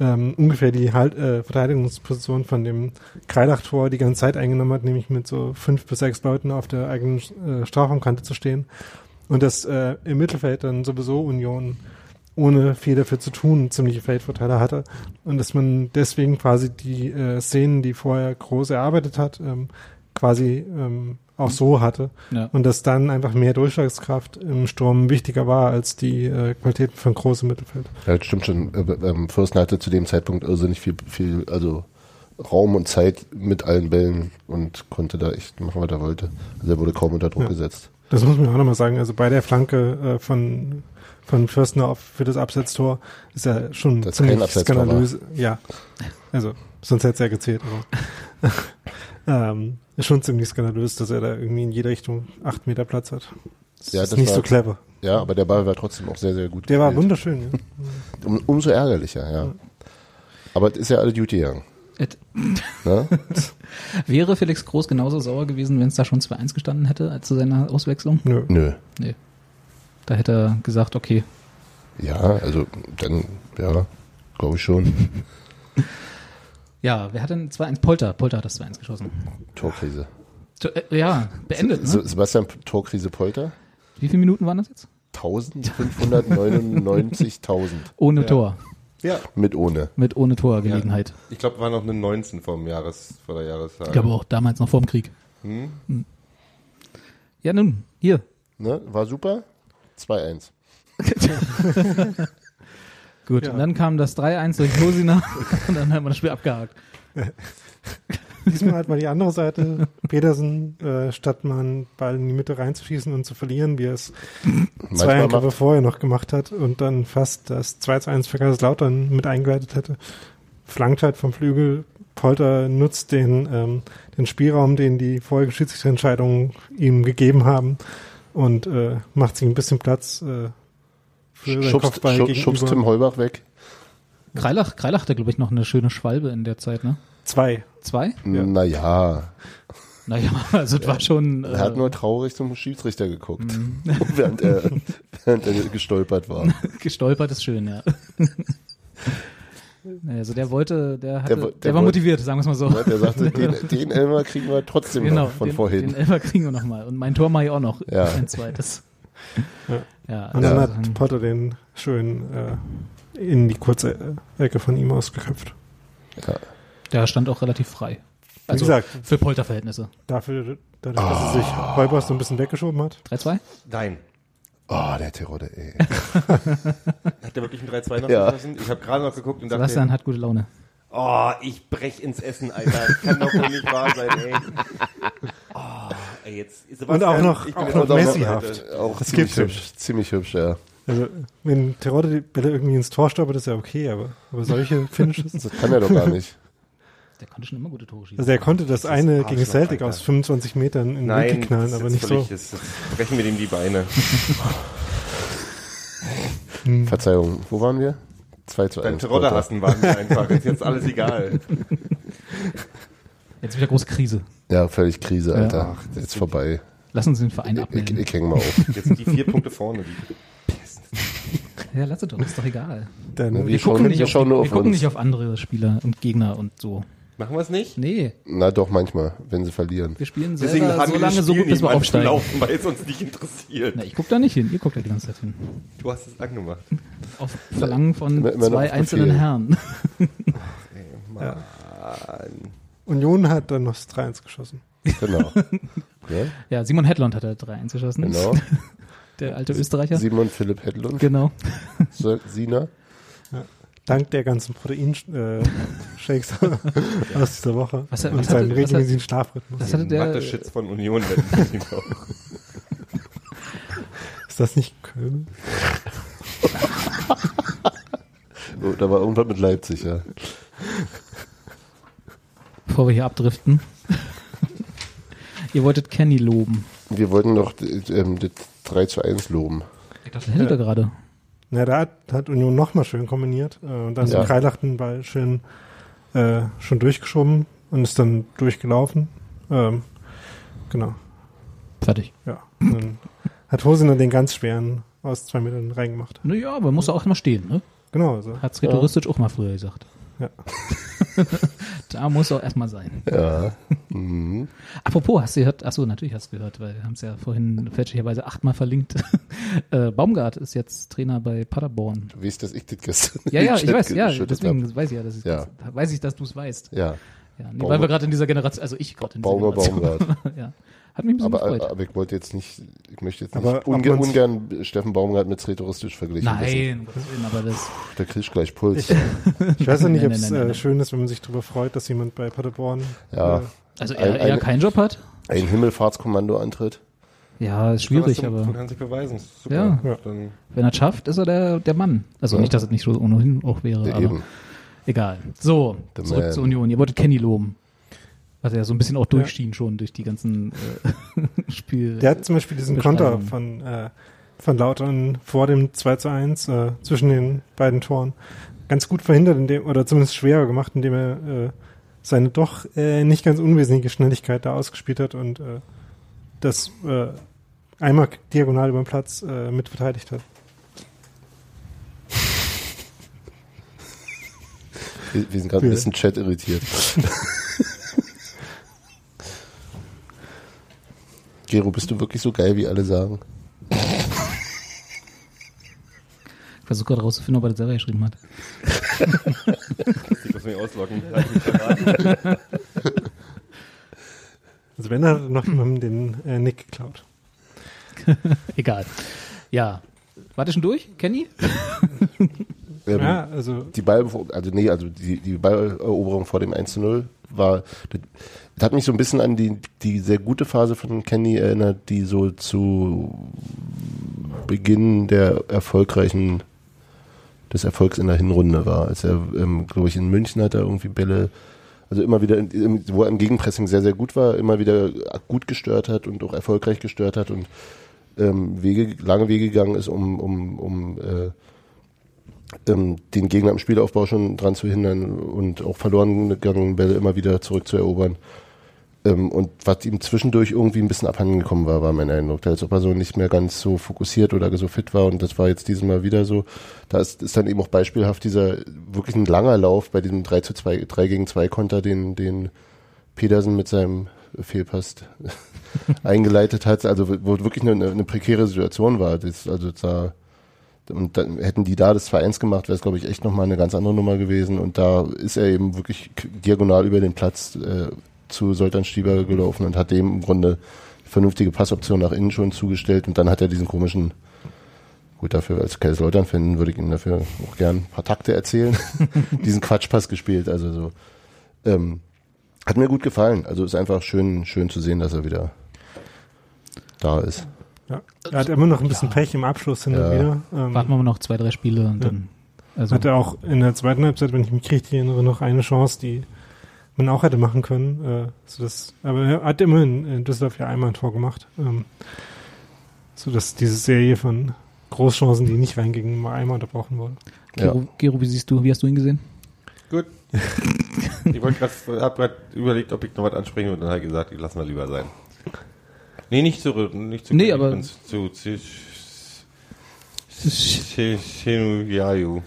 Speaker 4: ähm, ungefähr die halt, äh, Verteidigungsposition von dem Kreilach-Tor die ganze Zeit eingenommen hat, nämlich mit so fünf bis sechs Leuten auf der eigenen äh, Strafraumkante zu stehen. Und dass äh, im Mittelfeld dann sowieso Union ohne viel dafür zu tun ziemliche Feldvorteile hatte. Und dass man deswegen quasi die äh, Szenen, die vorher groß erarbeitet hat, ähm, quasi ähm, auch so hatte.
Speaker 1: Ja.
Speaker 4: Und dass dann einfach mehr Durchschlagskraft im Sturm wichtiger war als die äh, Qualität von großem Mittelfeld.
Speaker 3: Ja, das stimmt schon. Äh, ähm, Fürsten hatte zu dem Zeitpunkt irrsinnig viel, viel, also Raum und Zeit mit allen Bällen und konnte da echt machen, was er wollte. Also er wurde kaum unter Druck
Speaker 4: Ja.
Speaker 3: gesetzt.
Speaker 4: Das muss man auch nochmal sagen. Also bei der Flanke äh, von, von Fürstner auf, für das Absetztor ist er schon
Speaker 3: Das ist kein
Speaker 4: ziemlich skandalös. Ja, also sonst hätte es ja gezählt. Aber *laughs* ähm, ist schon ziemlich skandalös, dass er da irgendwie in jede Richtung acht Meter Platz hat. Das
Speaker 3: Ja,
Speaker 4: ist
Speaker 3: das
Speaker 4: nicht
Speaker 3: war-
Speaker 4: so clever.
Speaker 3: Ja, aber der Ball war trotzdem auch sehr, sehr gut.
Speaker 4: Der war
Speaker 3: gespielt.
Speaker 4: wunderschön. Ja. *laughs*
Speaker 3: Um, umso ärgerlicher, ja. Aber es ist ja alle Duty.
Speaker 1: Et-
Speaker 3: Ne? *laughs*
Speaker 1: Wäre Felix Groß genauso sauer gewesen, wenn es da schon 2-1 gestanden hätte als zu seiner Auswechslung?
Speaker 4: Nö.
Speaker 3: Nö.
Speaker 1: Nee. Da hätte er gesagt, okay.
Speaker 3: Ja, also dann, ja, glaube ich schon. *laughs*
Speaker 1: Ja, wer hat denn 2-1? Polter. Polter hat das 2-1 geschossen.
Speaker 3: Torkrise.
Speaker 1: To- äh, Ja, beendet, ne?
Speaker 3: Sebastian Torkrise Polter?
Speaker 1: Wie viele Minuten waren das jetzt?
Speaker 3: 1599.000 *laughs*
Speaker 1: Ohne
Speaker 2: Ja.
Speaker 1: Tor.
Speaker 2: Ja,
Speaker 3: mit ohne.
Speaker 1: Mit ohne Torgelegenheit.
Speaker 2: ich glaube, war noch eine 19 vom Jahres, vor der Jahreszeit.
Speaker 1: Ich glaube auch damals noch vor dem Krieg.
Speaker 2: Hm?
Speaker 1: Ja, nun, hier.
Speaker 3: Ne? War super. 2-1. *laughs*
Speaker 1: Gut,
Speaker 4: Ja.
Speaker 1: und dann kam das 3-1 durch Hosina *laughs* und dann haben wir das Spiel abgehakt. *laughs*
Speaker 4: Diesmal hat mal die andere Seite. Petersen, äh, statt mal einen Ball in die Mitte reinzuschießen und zu verlieren, wie er es zwei Angriffe
Speaker 3: macht,
Speaker 4: vorher noch gemacht hat und dann fast das 2 zu 1 für Kaiserslautern mit eingeleitet hätte. Flankt halt vom Flügel. Polter nutzt den, ähm, den Spielraum, den die vorigen Schiedsrichterentscheidungen ihm gegeben haben und äh, macht sich ein bisschen Platz äh, für
Speaker 3: schubst,
Speaker 4: Kopfball
Speaker 3: schub,
Speaker 4: gegenüber.
Speaker 3: schubst Tim Heubach weg.
Speaker 1: Kreilach, Kreilach hatte, glaube ich, noch eine schöne Schwalbe in der Zeit, ne?
Speaker 4: Zwei.
Speaker 1: Zwei?
Speaker 4: Ja.
Speaker 3: Naja,
Speaker 1: Naja, also es war schon.
Speaker 3: er hat
Speaker 1: Äh,
Speaker 3: nur traurig zum Schiedsrichter geguckt,
Speaker 1: Mhm. *laughs*
Speaker 3: während, er, *laughs* während er gestolpert war. *laughs*
Speaker 1: gestolpert ist schön, ja. Also der wollte, der, hatte,
Speaker 3: Der
Speaker 1: der,
Speaker 3: der
Speaker 1: war
Speaker 3: wollte-
Speaker 1: motiviert, sagen wir es mal so.
Speaker 3: Der sagte, den, den Elmer kriegen wir trotzdem
Speaker 1: genau,
Speaker 3: noch von
Speaker 1: den,
Speaker 3: vorhin.
Speaker 1: den Elfer kriegen wir nochmal. Und mein Tor mache ich auch noch.
Speaker 3: Ja.
Speaker 1: Ein zweites.
Speaker 4: Ja.
Speaker 1: Ja,
Speaker 4: Und dann hat Potter den schön äh, in die kurze Ecke von ihm ausgeköpft.
Speaker 1: der stand auch relativ frei.
Speaker 4: Wie
Speaker 1: Also
Speaker 4: gesagt,
Speaker 1: für Polterverhältnisse.
Speaker 4: dafür, dadurch, dass er sich Heubers so ein bisschen weggeschoben hat.
Speaker 1: 3-2?
Speaker 2: Nein.
Speaker 3: Oh, der Terodde, ey. *laughs*
Speaker 2: Hat der wirklich ein 3-2 noch
Speaker 3: Ja.
Speaker 2: geschossen? Ich habe gerade noch geguckt und
Speaker 1: Sebastian
Speaker 2: dachte,
Speaker 1: hat gute Laune.
Speaker 2: oh, ich brech ins Essen, Alter. Das kann doch wohl nicht wahr sein, ey. Oh, *laughs* jetzt,
Speaker 4: Und auch noch- auch noch Messi-haft.
Speaker 2: Seite.
Speaker 3: Auch
Speaker 4: Das
Speaker 3: ziemlich
Speaker 4: gibt's
Speaker 3: hübsch, ziemlich hübsch, ja.
Speaker 4: Also, wenn Terodde die Bälle irgendwie ins Tor stolpert, ist ja okay, aber, aber solche *laughs* Finishes.
Speaker 3: Das kann er doch gar nicht.
Speaker 1: Der konnte schon immer gute Tore schießen.
Speaker 4: Also, er konnte das,
Speaker 2: Das
Speaker 4: eine gegen Celtic
Speaker 2: Alter.
Speaker 4: aus 25 Metern in den Winkel knallen,
Speaker 2: das ist
Speaker 4: aber
Speaker 2: jetzt
Speaker 4: nicht
Speaker 2: völlig,
Speaker 4: so.
Speaker 2: Das, das brechen wir dem die Beine. *laughs*
Speaker 3: Verzeihung, wo waren wir? 2 zu 1.
Speaker 2: Dein Terodde hassen waren wir *laughs* einfach. Ist jetzt alles egal.
Speaker 1: Jetzt wieder große Krise.
Speaker 3: Ja, völlig Krise,
Speaker 1: Ja.
Speaker 3: Alter.
Speaker 2: Ach, das
Speaker 3: Jetzt vorbei.
Speaker 1: Lass uns den Verein
Speaker 3: Ich, ich,
Speaker 1: abmelden.
Speaker 3: ich häng mal auf.
Speaker 2: Jetzt sind die vier Punkte vorne. *laughs*
Speaker 1: Ja, lass es doch, ist doch egal.
Speaker 4: Dann,
Speaker 1: Wir
Speaker 3: Wir
Speaker 1: gucken, nicht
Speaker 3: wir
Speaker 1: auf, wir
Speaker 3: auf
Speaker 1: gucken nicht auf andere Spieler und Gegner und so.
Speaker 2: Machen wir es nicht?
Speaker 1: Nee,
Speaker 3: Na doch, manchmal, wenn sie verlieren.
Speaker 1: wir spielen
Speaker 2: Deswegen
Speaker 1: selber
Speaker 2: haben
Speaker 1: so
Speaker 2: wir
Speaker 1: lange so gut, bis
Speaker 2: nicht
Speaker 1: wir aufsteigen.
Speaker 2: laufen, weil es uns nicht interessiert.
Speaker 1: Na, ich guck da nicht hin, ihr guckt da die ganze Zeit hin.
Speaker 2: Du hast es angemacht.
Speaker 1: Auf Verlangen von zwei einzelnen. Herren.
Speaker 2: Ey,
Speaker 4: Ja. Union hat dann noch das 3-1 geschossen.
Speaker 3: Genau. *laughs* ne?
Speaker 1: Ja, Simon Hedlund hat er 3-1 geschossen.
Speaker 3: Genau. *laughs*
Speaker 1: Der alte Österreicher.
Speaker 3: Simon Philipp Hedlund,
Speaker 1: Genau. *laughs*
Speaker 3: Sina.
Speaker 4: dank der ganzen Protein-Shakes aus dieser Woche
Speaker 1: Was hat-
Speaker 4: und
Speaker 1: was hatte-
Speaker 4: seinem
Speaker 1: was
Speaker 4: regelmäßigen Schlafrhythmus.
Speaker 1: Was hatte der,
Speaker 2: Mathe-Shits von Union.
Speaker 4: Ist das nicht Köln?
Speaker 3: Oh, da war irgendwas mit Leipzig, ja.
Speaker 1: Bevor wir hier abdriften? Ihr wolltet Kenny loben.
Speaker 3: Wir wollten noch äh, ähm, das 3 zu 1 loben.
Speaker 1: Ich dachte, hätte er gerade.
Speaker 4: Na, da hat, hat Union nochmal schön kombiniert. Äh, und dann
Speaker 3: Ja.
Speaker 4: ist Kreilach den Ball schön äh, schon durchgeschoben und ist dann durchgelaufen. Ähm, genau,
Speaker 1: Fertig.
Speaker 4: ja. Und Dann hat Hosiner den ganz schweren aus zwei Metern reingemacht.
Speaker 1: Naja, aber muss auch immer stehen, ne?
Speaker 4: Genau, also.
Speaker 1: Hat's Retouristisch auch mal früher gesagt.
Speaker 4: Ja. *laughs* *laughs*
Speaker 1: da muss auch erstmal sein.
Speaker 3: Ja. Mhm.
Speaker 1: Apropos, hast du gehört, achso, natürlich hast du gehört, weil wir haben es ja vorhin fälschlicherweise achtmal verlinkt. *laughs* äh, Baumgart ist jetzt Trainer bei Paderborn.
Speaker 3: Du weißt, dass ich das gestern *laughs*
Speaker 1: Ja, ja, ich weiß, ja, deswegen
Speaker 3: hab.
Speaker 1: weiß ich ja, dass ich,
Speaker 3: Ja.
Speaker 1: weiß ich, dass du es weißt.
Speaker 3: Ja,
Speaker 1: Ja, nee, weil wir gerade in dieser Generation, also ich gerade in dieser
Speaker 3: Baumer
Speaker 1: Generation.
Speaker 3: Baumgart.
Speaker 1: ja. Hat mich ein bisschen
Speaker 3: Aber,
Speaker 1: gefreut.
Speaker 3: aber ich wollte jetzt nicht, ich möchte jetzt
Speaker 4: Aber
Speaker 3: nicht unge ungern Steffen Baumgart mit rhetoristisch verglichen.
Speaker 1: Nein, Gottes Willen, aber das,
Speaker 3: Der kriegt gleich Puls.
Speaker 4: Ich, ich weiß ja *laughs* nicht, ob es äh, schön ist, wenn man sich darüber freut, dass jemand bei Paderborn
Speaker 3: Ja.
Speaker 4: äh,
Speaker 1: also
Speaker 3: Ein-
Speaker 1: er, er
Speaker 3: ein-
Speaker 1: keinen Job hat.
Speaker 3: Ein Himmelfahrtskommando antritt.
Speaker 1: Ja, ist schwierig, aber
Speaker 2: kann sich beweisen. Super.
Speaker 1: Ja.
Speaker 4: Ja.
Speaker 2: Dann
Speaker 1: wenn er es schafft, ist er der, der Mann. Also
Speaker 3: Ja.
Speaker 1: nicht, dass es nicht so ohnehin auch wäre,
Speaker 3: Der
Speaker 1: aber
Speaker 3: eben.
Speaker 1: egal. So,
Speaker 3: The
Speaker 1: zurück
Speaker 3: man.
Speaker 1: zur Union. Ihr wolltet Kenny loben. Was ja so ein bisschen auch durchschien schon durch die ganzen äh, *laughs* Spiel.
Speaker 4: Der hat zum Beispiel diesen
Speaker 1: Beschreibung.
Speaker 4: Konter von, äh, von Lautern vor dem 2 zu 1 äh, zwischen den beiden Toren ganz gut verhindert, indem, oder zumindest schwerer gemacht, indem er äh, seine doch äh, nicht ganz unwesentliche Schnelligkeit da ausgespielt hat und äh, das äh, einmal diagonal über den Platz äh, mit verteidigt hat.
Speaker 3: Wir, wir sind gerade ein
Speaker 4: Ja.
Speaker 3: bisschen Chat irritiert. *laughs* Gero, bist du wirklich so geil, wie alle sagen?
Speaker 1: Ich versuche gerade rauszufinden, ob er das selber geschrieben hat.
Speaker 2: ich muss mich verraten.
Speaker 4: Also wenn er noch jemandem den äh, Nick geklaut. *laughs*
Speaker 1: Egal. Ja. Wart ihr schon durch, Kenny?
Speaker 3: Ähm,
Speaker 4: Ja, also
Speaker 3: Die Ball, also nee, also die, die Balleroberung vor dem 1 zu 0 war, das, hat mich so ein bisschen an die, die sehr gute Phase von Kenny erinnert, die so zu Beginn der erfolgreichen, des Erfolgs in der Hinrunde war. Als er, ähm, glaube ich, in München hat er irgendwie Bälle, also immer wieder, im- wo er im Gegenpressing sehr, sehr gut war, immer wieder gut gestört hat und auch erfolgreich gestört hat und ähm, Wege, lange Wege gegangen ist, um, um, um äh, ähm, den Gegner im Spielaufbau schon dran zu hindern und auch verloren gegangenen Bälle immer wieder zurückzuerobern. Ähm, und was ihm zwischendurch irgendwie ein bisschen abhanden gekommen war, war mein Eindruck. Als ob er so nicht mehr ganz so fokussiert oder so fit war und das war jetzt dieses Mal wieder so. Da ist, ist dann eben auch beispielhaft dieser wirklich ein langer Lauf bei diesem 3 zu 2, 3 gegen 2 Konter, den, den Pedersen mit seinem Fehlpass *laughs* eingeleitet hat, also wo wirklich eine, eine prekäre Situation war. Das, also da, und dann hätten die da das 2-1 gemacht, wäre es, glaube ich, echt nochmal eine ganz andere Nummer gewesen. Und da ist er eben wirklich diagonal über den Platz äh, zu Soltan Stieber gelaufen und hat dem im Grunde vernünftige Passoption nach innen schon zugestellt. Und dann hat er diesen komischen, gut, dafür als Kaiserslautern-Fan würde ich ihm dafür auch gern ein paar Takte erzählen, *laughs* diesen Quatschpass gespielt. Also so. Ähm, hat mir gut gefallen. Also ist einfach schön, schön zu sehen, dass er wieder da ist.
Speaker 4: ja, er hat immer noch ein bisschen Pech im Abschluss hin und
Speaker 3: Ja.
Speaker 4: wieder. Ähm,
Speaker 1: Warten wir mal noch zwei, drei Spiele und
Speaker 4: Ja.
Speaker 1: dann. Also,
Speaker 4: Hatte auch in der zweiten Halbzeit, wenn ich mich richtig erinnere, noch eine Chance, die man auch hätte machen können. Äh, so dass, aber er hat immerhin in Düsseldorf ja einmal ein Tor gemacht. Ähm, so dass diese Serie von Großchancen, die nicht reingingen, mal einmal unterbrochen wurde.
Speaker 1: Gero, Gero, wie siehst du, wie hast du ihn gesehen?
Speaker 2: Gut. Ich wollte gerade, überlegt, ob ich noch was ansprechen und dann habe ich gesagt, ich lassen wir lieber sein. Nee, nicht zu, nicht zu,
Speaker 1: Nee, aber-
Speaker 2: zu, zu, Shenuyayu,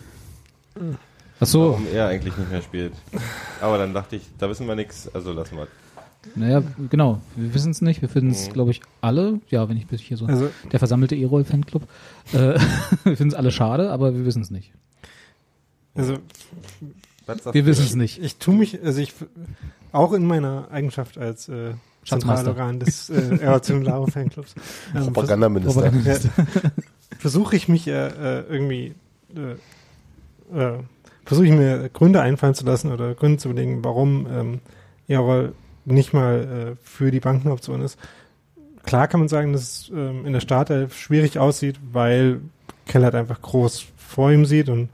Speaker 1: Ach so,
Speaker 2: warum er eigentlich nicht mehr spielt. Aber dann dachte ich, da wissen wir nichts, also lassen wir.
Speaker 1: naja, genau. Wir wissen es nicht. Wir finden es,
Speaker 2: Mhm.
Speaker 1: glaube ich, alle. Ja, wenn ich bis hier so.
Speaker 4: Also
Speaker 1: der versammelte E-Roll-Fanclub. Äh, *laughs* wir finden es alle schade, aber wir wissen es nicht.
Speaker 4: Also
Speaker 1: Wir wissen es nicht.
Speaker 4: ich tue mich, also ich auch in meiner Eigenschaft als äh. Zentralorgan des äh, Eration Laro Fanclubs *laughs* ähm,
Speaker 3: Propagandaminister.
Speaker 1: Propaganda-
Speaker 4: ja, versuche ich mich äh, äh, irgendwie äh, äh, versuche ich mir Gründe einfallen zu lassen oder Gründe zu überlegen, warum ähm, Errol nicht mal äh, für die Bankenoption ist. Klar kann man sagen, dass es ähm, in der Startelf schwierig aussieht, weil Keller halt einfach groß vor ihm sieht und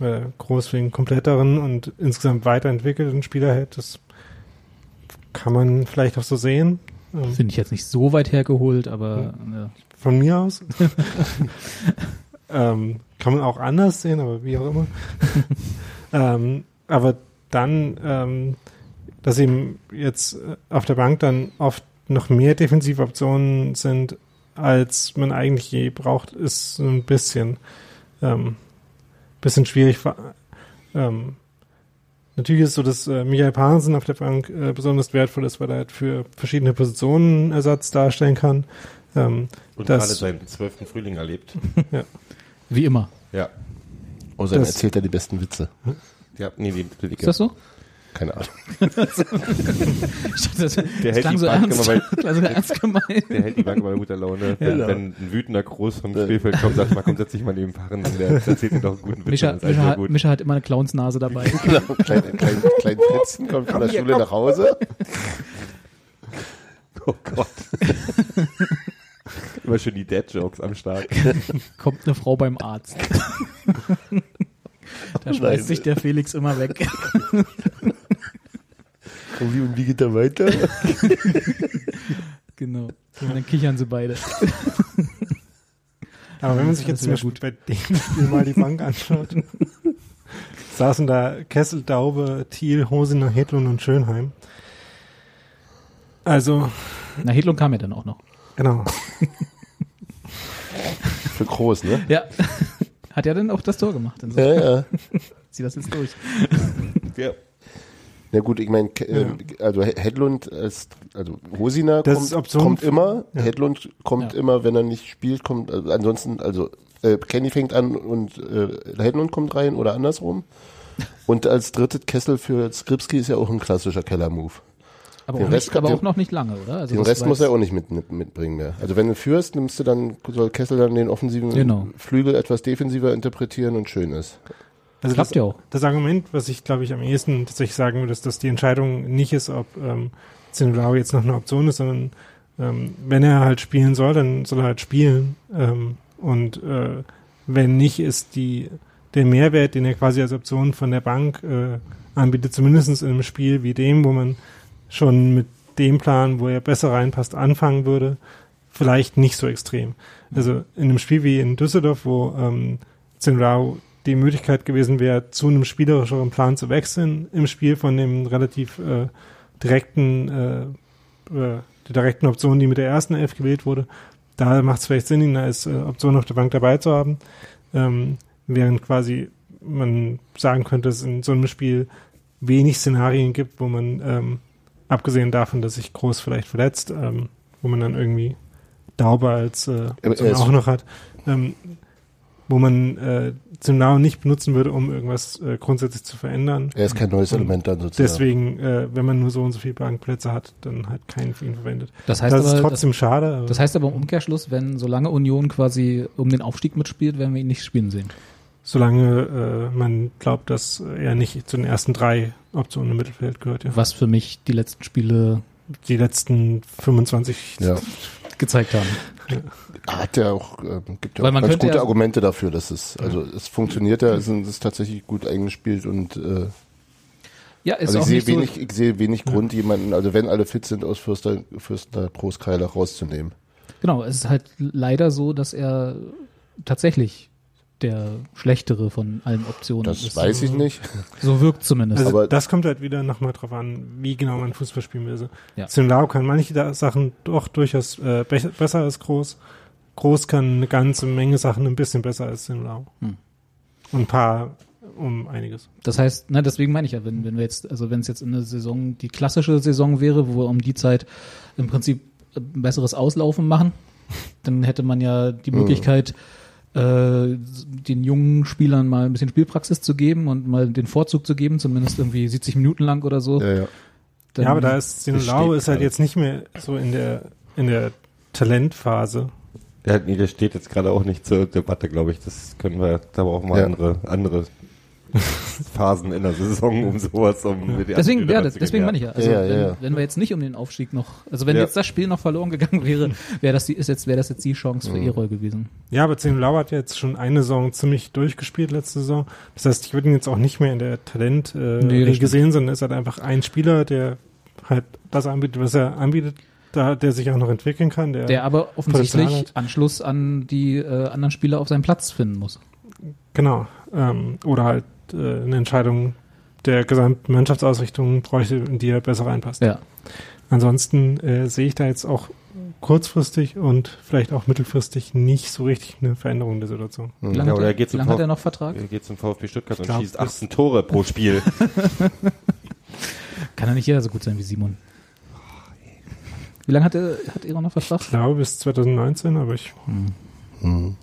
Speaker 4: äh, groß wegen kompletteren und insgesamt weiterentwickelten Spieler hält. Das kann man vielleicht auch so sehen. Ähm,
Speaker 1: Finde ich jetzt nicht so weit hergeholt, aber ja.
Speaker 4: von mir aus. *laughs* *laughs* ähm, kann man auch anders sehen, aber wie auch immer. *laughs* ähm, aber dann, ähm, dass eben jetzt äh, auf der Bank dann oft noch mehr Defensivoptionen sind, als man eigentlich je braucht, ist so ein bisschen, ähm, bisschen schwierig. Ähm, natürlich ist es so, dass äh, Michael Pahnsen auf der Bank äh, besonders wertvoll ist, weil er halt für verschiedene Positionen Ersatz darstellen kann. Ähm,
Speaker 2: Und
Speaker 4: das-
Speaker 2: gerade seinen zwölften Frühling erlebt. *laughs*
Speaker 1: Wie immer.
Speaker 2: Ja.
Speaker 3: Außerdem
Speaker 4: Das-
Speaker 3: erzählt er die besten Witze.
Speaker 2: Ja, nee, die, die,
Speaker 1: Ist das so?
Speaker 3: Keine Ahnung. *laughs*
Speaker 1: Das, das
Speaker 2: hält die
Speaker 1: so
Speaker 2: Bank
Speaker 1: ernst,
Speaker 2: immer *laughs*
Speaker 1: klang so ernst gemeint.
Speaker 2: Der hält die Bank bei guter Laune. Wenn,
Speaker 3: Ja.
Speaker 2: wenn ein wütender Groß vom Spielfeld kommt, sagt mal, komm, setz dich mal neben Fahren. Der erzählt dir doch einen guten Witz.
Speaker 1: Mischa, Mischa, hat,
Speaker 2: gut.
Speaker 1: Mischa hat immer eine Clownsnase dabei. *laughs*
Speaker 3: Genau, klein, klein, klein Fritzchen kommt von der Schule nach Hause.
Speaker 2: Oh Gott. *laughs* Immer schön die Dad-Jokes am Start. *laughs*
Speaker 1: Kommt eine Frau beim Arzt. *laughs* Da schmeißt sich der Felix immer weg.
Speaker 3: Und wie, und wie geht er weiter?
Speaker 1: Genau. Und dann kichern sie beide.
Speaker 4: Aber wenn man sich jetzt zum Beispiel bei dem Spiel mal die Bank anschaut, saßen da Kessel, Daube, Thiel, Hosener, Hedlund und Schönheim. Also,
Speaker 1: Na, Hedlund kam ja dann auch noch.
Speaker 4: genau. *laughs*
Speaker 3: Für groß, ne?
Speaker 1: Ja. *laughs* Hat ja dann auch das Tor gemacht. Insofern
Speaker 3: Ja, ja. *laughs*
Speaker 1: zieh das jetzt durch.
Speaker 2: Ja.
Speaker 3: Na gut, ich meine, äh, also He- Hedlund, ist, also Hosina
Speaker 4: Das
Speaker 3: kommt,
Speaker 4: Option-
Speaker 3: kommt immer,
Speaker 4: Ja.
Speaker 3: Hedlund kommt
Speaker 1: Ja.
Speaker 3: immer, wenn er nicht spielt, kommt, also ansonsten, also äh, Kenny fängt an und äh, Hedlund kommt rein oder andersrum. Und als drittes Kessel für Skripski ist ja auch ein klassischer Keller-Move.
Speaker 1: Aber,
Speaker 3: Den
Speaker 1: auch,
Speaker 3: Rest
Speaker 1: nicht,
Speaker 3: kann-
Speaker 1: aber
Speaker 3: den-
Speaker 1: auch noch nicht lange, oder? Also
Speaker 3: Den Rest muss er auch nicht mit, mit, mitbringen mehr. Also wenn du führst, nimmst du dann, soll Kessel dann den offensiven
Speaker 1: Genau.
Speaker 3: Flügel etwas defensiver interpretieren und schön ist.
Speaker 4: Also
Speaker 1: Klappt
Speaker 4: das,
Speaker 1: ja auch.
Speaker 4: das Argument, was ich glaube ich am ehesten tatsächlich sagen würde, ist, dass die Entscheidung nicht ist, ob ähm, Zinnelau jetzt noch eine Option ist, sondern ähm, wenn er halt spielen soll, dann soll er halt spielen. Ähm, und äh, wenn nicht, ist die der Mehrwert, den er quasi als Option von der Bank äh, anbietet, zumindest in einem Spiel wie dem, wo man schon mit dem Plan, wo er besser reinpasst, anfangen würde, vielleicht nicht so extrem. Also in einem Spiel wie in Düsseldorf, wo ähm, Zinrao die Möglichkeit gewesen wäre, zu einem spielerischeren Plan zu wechseln, im Spiel von dem relativ äh, direkten, äh, äh, der direkten Option, die mit der ersten Elf gewählt wurde, da macht es vielleicht Sinn, ihn als äh, Option auf der Bank dabei zu haben, ähm, während quasi man sagen könnte, dass es in so einem Spiel wenig Szenarien gibt, wo man ähm, abgesehen davon, dass sich Groß vielleicht verletzt, ähm, wo man dann irgendwie Dauber als äh,
Speaker 3: ist-
Speaker 4: auch noch hat, ähm, wo man äh, Zimnao nicht benutzen würde, um irgendwas äh, grundsätzlich zu verändern.
Speaker 3: Er ist kein neues
Speaker 4: Und
Speaker 3: Element dann sozusagen.
Speaker 4: Deswegen, äh, wenn man nur so und so viele Bankplätze hat, dann halt keinen für ihn verwendet.
Speaker 1: Das heißt
Speaker 4: das ist
Speaker 1: aber, das,
Speaker 4: trotzdem schade. aber-
Speaker 1: das heißt aber im Umkehrschluss, wenn solange Union quasi um den Aufstieg mitspielt, werden wir ihn nicht spielen sehen.
Speaker 4: solange äh, man glaubt, dass er nicht zu den ersten drei Optionen im Mittelfeld gehört. Ja.
Speaker 1: Was für mich die letzten Spiele
Speaker 4: Die letzten 25
Speaker 3: Ja.
Speaker 1: gezeigt haben.
Speaker 3: Hat ja auch, ähm, gibt ja
Speaker 1: Weil
Speaker 3: auch
Speaker 1: man
Speaker 3: ganz gute
Speaker 1: ja-
Speaker 3: Argumente dafür, dass es, also es funktioniert ja, es ist, tatsächlich gut eingespielt und äh,
Speaker 1: Ja, ist
Speaker 3: also ich
Speaker 1: auch
Speaker 3: sehe
Speaker 1: nicht so,
Speaker 3: wenig, ich sehe wenig Grund, jemanden, also wenn alle fit sind, aus Fürster, Fürster Großkeiler rauszunehmen.
Speaker 1: Genau, es ist halt leider so, dass er tatsächlich der schlechtere von allen Optionen
Speaker 3: Das
Speaker 1: ist.
Speaker 3: weiß ich nicht.
Speaker 1: So wirkt zumindest.
Speaker 4: Also
Speaker 3: Aber-
Speaker 4: das kommt halt wieder nochmal drauf an, wie genau man Fußball spielen will. Also
Speaker 1: Ja.
Speaker 4: Zimlao kann manche Sachen doch durchaus äh, be besser als Groß. Groß kann eine ganze Menge Sachen ein bisschen besser als Zimlao.
Speaker 1: Hm.
Speaker 4: Und ein paar um einiges.
Speaker 1: Das heißt, na, deswegen meine ich ja, wenn, wenn wir jetzt, also wenn es jetzt in der Saison die klassische Saison wäre, wo wir um die Zeit im Prinzip ein besseres Auslaufen machen, dann hätte man ja die Möglichkeit, äh, den jungen Spielern mal ein bisschen Spielpraxis zu geben und mal den Vorzug zu geben, zumindest irgendwie 70 Minuten lang oder so.
Speaker 3: Ja, ja.
Speaker 1: Dann-
Speaker 4: ja, aber da ist
Speaker 3: besteht
Speaker 4: ist halt
Speaker 3: gerade.
Speaker 4: jetzt nicht mehr so in der in der Talentphase.
Speaker 2: Der, nee, der steht jetzt gerade auch nicht zur Debatte, glaube ich. Das können wir, da brauchen wir
Speaker 3: Ja.
Speaker 2: andere, andere *laughs* Phasen in der Saison, um sowas, um mit die
Speaker 1: Deswegen, ja, das, deswegen
Speaker 2: ja.
Speaker 1: meine ich ja. Also
Speaker 3: Ja, ja,
Speaker 1: wenn,
Speaker 3: ja.
Speaker 1: wenn wir jetzt nicht um den Aufstieg noch, also wenn
Speaker 2: Ja.
Speaker 1: jetzt das Spiel noch verloren gegangen wäre, wäre das die, ist jetzt, wäre das jetzt die Chance für Erol gewesen.
Speaker 4: Ja, aber Lau hat jetzt schon eine Saison ziemlich durchgespielt letzte Saison. Das heißt, ich würde ihn jetzt auch nicht mehr in der Talent äh,
Speaker 1: Nee, das
Speaker 4: Riege sehen, sondern ist halt einfach ein Spieler, der halt das anbietet, was er anbietet, da, der sich auch noch entwickeln kann. Der,
Speaker 1: Der aber offensichtlich. Anschluss an die äh, anderen Spieler auf seinem Platz finden muss.
Speaker 4: Genau. Ähm, oder halt äh, eine Entscheidung der gesamten Mannschaftsausrichtung bräuchte, in die er besser reinpasst.
Speaker 1: Ja.
Speaker 4: Ansonsten äh, sehe ich da jetzt auch kurzfristig und vielleicht auch mittelfristig nicht so richtig eine Veränderung der Situation.
Speaker 1: Wie lange,
Speaker 2: Ja,
Speaker 1: hat,
Speaker 2: oder
Speaker 1: er,
Speaker 2: er geht
Speaker 1: wie
Speaker 2: zum
Speaker 1: lange hat er noch Vertrag?
Speaker 2: Er geht zum VfB Stuttgart und
Speaker 4: glaub,
Speaker 2: schießt
Speaker 4: das-
Speaker 2: 18 Tore pro Spiel. *laughs*
Speaker 1: Kann er nicht jeder so gut sein wie Simon. Wie lange hat er hat Erol noch Vertrag?
Speaker 4: Ich glaube bis 2019, aber ich
Speaker 3: Mhm.